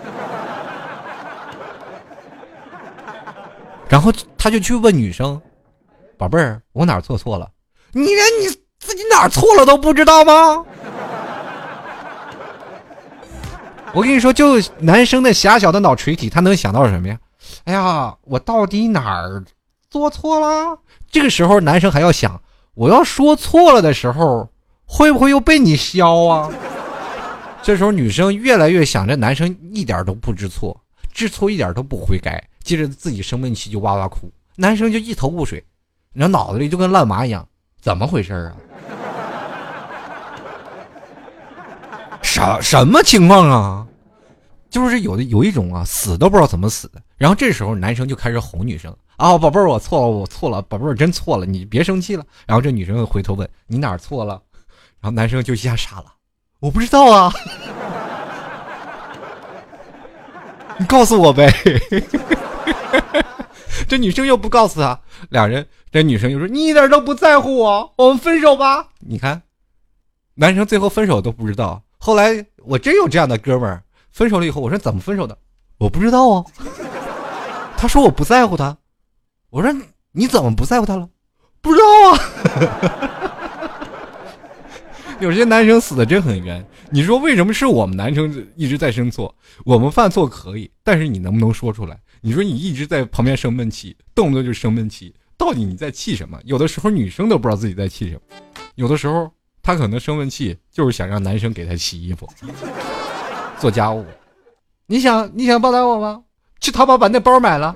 然后他就去问女生：“宝贝儿，我哪儿做错了？你连你自己哪儿错了都不知道吗？”我跟你说，就男生的狭小的脑垂体，他能想到什么呀？哎呀，我到底哪儿做错了？这个时候，男生还要想：我要说错了的时候，会不会又被你削啊？这时候，女生越来越想着男生一点都不知错，知错一点都不悔改。接着自己生闷气就哇哇哭，男生就一头雾水，然后脑子里就跟烂麻一样，怎么回事啊？什什么情况啊？就是有的有一种啊，死都不知道怎么死的。然后这时候男生就开始哄女生啊，宝贝儿，我错了，我错了，宝贝儿真错了，你别生气了。然后这女生又回头问你哪儿错了，然后男生就一下傻了，我不知道啊。你告诉我呗，这女生又不告诉他，两人，这女生又说你一点都不在乎我，我们分手吧。你看，男生最后分手都不知道。后来我真有这样的哥们儿，分手了以后，我说怎么分手的？我不知道啊。他说我不在乎他，我说你怎么不在乎他了？不知道啊。有些男生死的真很冤，你说为什么是我们男生一直在生错？我们犯错可以，但是你能不能说出来？你说你一直在旁边生闷气，动不动就生闷气，到底你在气什么？有的时候女生都不知道自己在气什么，有的时候她可能生闷气就是想让男生给她洗衣服、做家务。你想你想报答我吗？去淘宝把那包买了。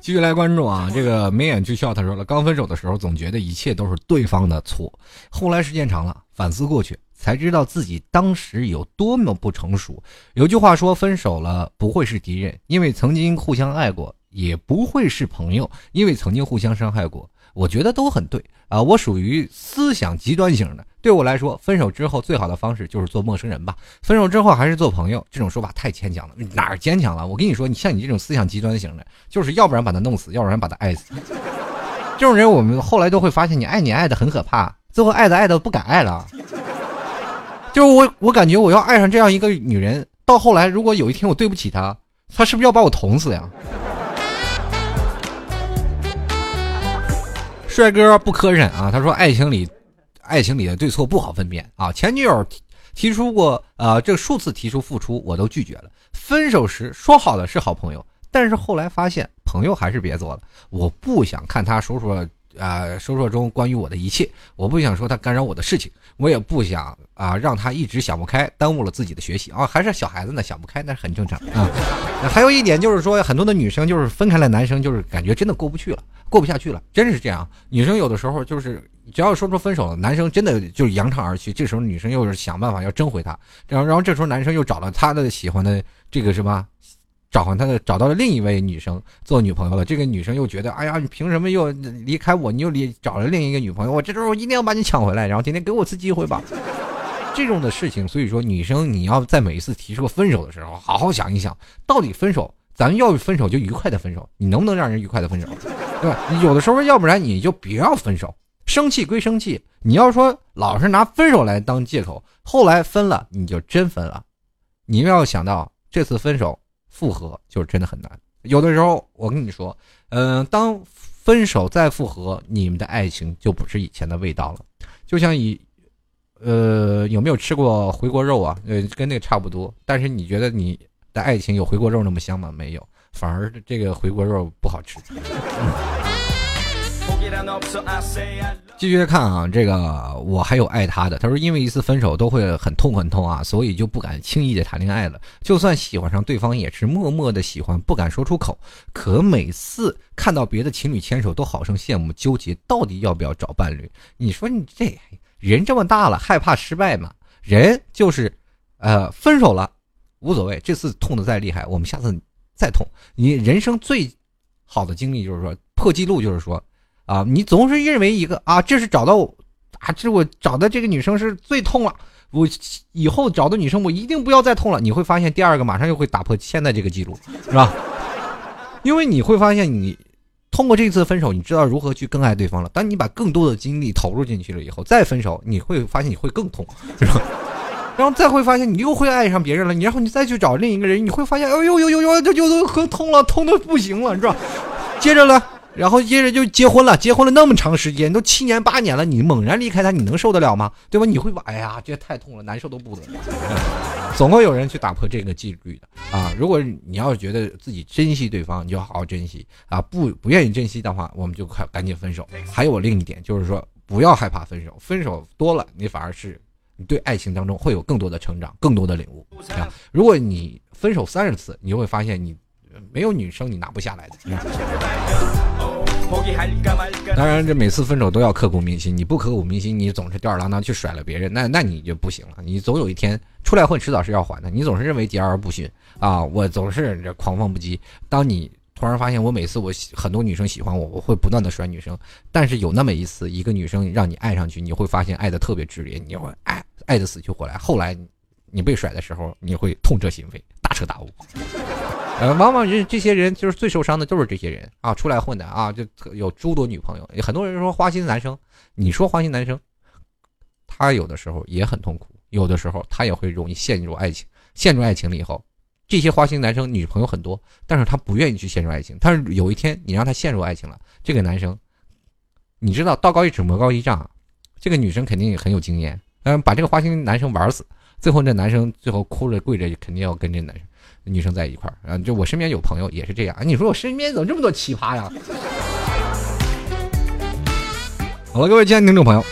继续来关注啊，这个眉眼俱笑，他说了，刚分手的时候总觉得一切都是对方的错，后来时间长了，反思过去，才知道自己当时有多么不成熟。有句话说，分手了不会是敌人，因为曾经互相爱过；也不会是朋友，因为曾经互相伤害过。我觉得都很对啊，我属于思想极端型的。对我来说，分手之后最好的方式就是做陌生人吧。分手之后还是做朋友，这种说法太牵强了。哪儿坚强了？我跟你说，你像你这种思想极端型的，就是要不然把他弄死，要不然把他爱死。这种人，我们后来都会发现，你爱你爱的很可怕，最后爱的爱的不敢爱了。就是我，我感觉我要爱上这样一个女人，到后来如果有一天我对不起她，她是不是要把我捅死呀？帅哥不磕碜啊！他说：“爱情里，爱情里的对错不好分辨啊。前女友提出过啊，这数次提出付出，我都拒绝了。分手时说好的是好朋友，但是后来发现朋友还是别做了。我不想看他说说。”啊，说说中关于我的一切，我不想说他干扰我的事情，我也不想啊让他一直想不开，耽误了自己的学习啊。还是小孩子呢，想不开那是很正常啊。还有一点就是说，很多的女生就是分开了，男生就是感觉真的过不去了，过不下去了，真是这样。女生有的时候就是只要说出分手了，男生真的就是扬长而去，这时候女生又是想办法要争回他，然后然后这时候男生又找了他的喜欢的这个什么找上他的找到了另一位女生做女朋友了，这个女生又觉得，哎呀，你凭什么又离开我？你又离找了另一个女朋友？我这时候一定要把你抢回来，然后天天给我次机会吧。这种的事情，所以说女生你要在每一次提出分手的时候，好好想一想，到底分手，咱们要分手就愉快的分手，你能不能让人愉快的分手，对吧？有的时候，要不然你就别要分手，生气归生气，你要说老是拿分手来当借口，后来分了你就真分了，你要想到这次分手。复合就是真的很难，有的时候我跟你说，嗯，当分手再复合，你们的爱情就不是以前的味道了。就像以，呃，有没有吃过回锅肉啊？呃，跟那个差不多。但是你觉得你的爱情有回锅肉那么香吗？没有，反而这个回锅肉不好吃。继续看啊，这个我还有爱他的。他说，因为一次分手都会很痛很痛啊，所以就不敢轻易的谈恋爱了。就算喜欢上对方，也是默默的喜欢，不敢说出口。可每次看到别的情侣牵手，都好生羡慕，纠结到底要不要找伴侣。你说你这人这么大了，害怕失败吗？人就是，呃，分手了无所谓，这次痛的再厉害，我们下次再痛。你人生最好的经历就是说破纪录，就是说。啊，你总是认为一个啊，这是找到，啊，这我找的这个女生是最痛了，我以后找的女生我一定不要再痛了。你会发现第二个马上又会打破现在这个记录，是吧？因为你会发现你通过这次分手，你知道如何去更爱对方了。当你把更多的精力投入进去了以后，再分手，你会发现你会更痛，是吧？然后再会发现你又会爱上别人了，你然后你再去找另一个人，你会发现，哎呦呦呦呦，这就都可痛了，痛的不行了，是吧？接着呢？然后接着就结婚了，结婚了那么长时间，都七年八年了，你猛然离开他，你能受得了吗？对吧？你会把哎呀，这太痛了，难受都不得了。总会有人去打破这个纪律的啊！如果你要是觉得自己珍惜对方，你就好好珍惜啊！不不愿意珍惜的话，我们就快赶紧分手。还有另一点就是说，不要害怕分手，分手多了，你反而是你对爱情当中会有更多的成长，更多的领悟啊！如果你分手三十次，你就会发现你没有女生你拿不下来的。当然，这每次分手都要刻骨铭心。你不刻骨铭心，你总是吊儿郎当去甩了别人，那那你就不行了。你总有一天出来混，迟早是要还的。你总是认为桀骜不驯啊，我总是这狂放不羁。当你突然发现，我每次我很多女生喜欢我，我会不断的甩女生。但是有那么一次，一个女生让你爱上去，你会发现爱的特别炽烈，你会爱爱的死去活来。后来你被甩的时候，你会痛彻心扉，大彻大悟。呃，往往这这些人就是最受伤的，都是这些人啊，出来混的啊，就有诸多女朋友。很多人说花心男生，你说花心男生，他有的时候也很痛苦，有的时候他也会容易陷入爱情。陷入爱情了以后，这些花心男生女朋友很多，但是他不愿意去陷入爱情。但是有一天你让他陷入爱情了，这个男生，你知道道高一尺魔高一丈，这个女生肯定也很有经验，嗯，把这个花心男生玩死，最后这男生最后哭着跪着，肯定要跟这男生。女生在一块儿啊，就我身边有朋友也是这样。你说我身边怎么这么多奇葩呀？好了，各位亲爱的听众朋友，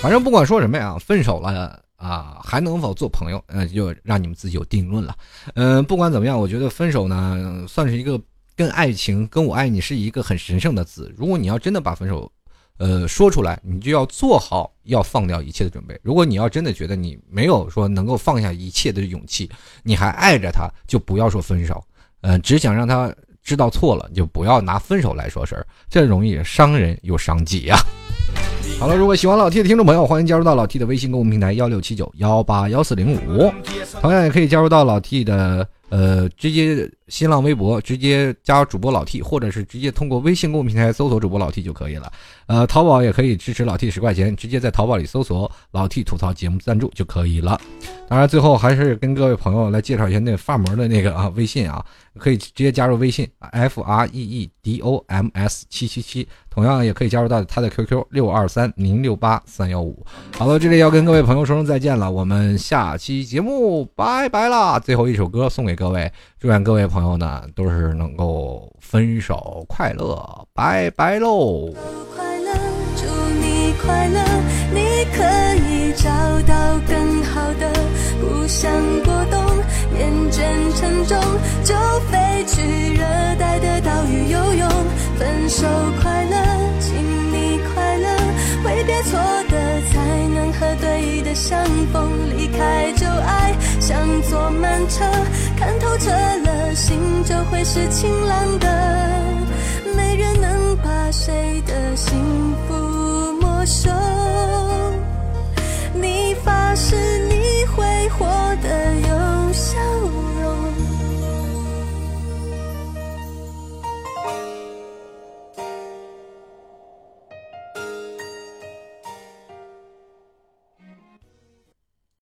反正不管说什么呀，分手了啊，还能否做朋友？呃，就让你们自己有定论了。嗯，不管怎么样，我觉得分手呢，算是一个跟爱情、跟我爱你是一个很神圣的字。如果你要真的把分手，呃，说出来，你就要做好要放掉一切的准备。如果你要真的觉得你没有说能够放下一切的勇气，你还爱着他，就不要说分手。嗯，只想让他知道错了，就不要拿分手来说事儿，这容易伤人又伤己呀。好了，如果喜欢老 T 的听众朋友，欢迎加入到老 T 的微信公众平台幺六七九幺八幺四零五，同样也可以加入到老 T 的。呃，直接新浪微博直接加主播老 T，或者是直接通过微信公众平台搜索主播老 T 就可以了。呃，淘宝也可以支持老 T 十块钱，直接在淘宝里搜索老 T 吐槽节目赞助就可以了。当然，最后还是跟各位朋友来介绍一下那发膜的那个啊微信啊，可以直接加入微信 F R E E D O M S 七七七。同样也可以加入到他的 QQ 六二三零六八三幺五。好了，这里要跟各位朋友说声再见了，我们下期节目拜拜啦！最后一首歌送给各位，祝愿各位朋友呢都是能够分手快乐，拜拜喽！快乐，祝你快乐，你可以找到更好的，不想过冬，厌倦沉重，就飞去热带的岛屿游泳。分手快乐，挥别错的才能和对的相逢离开旧爱像坐慢车看透彻了
心就会是晴朗的没人能把谁的幸福没收你发誓你会活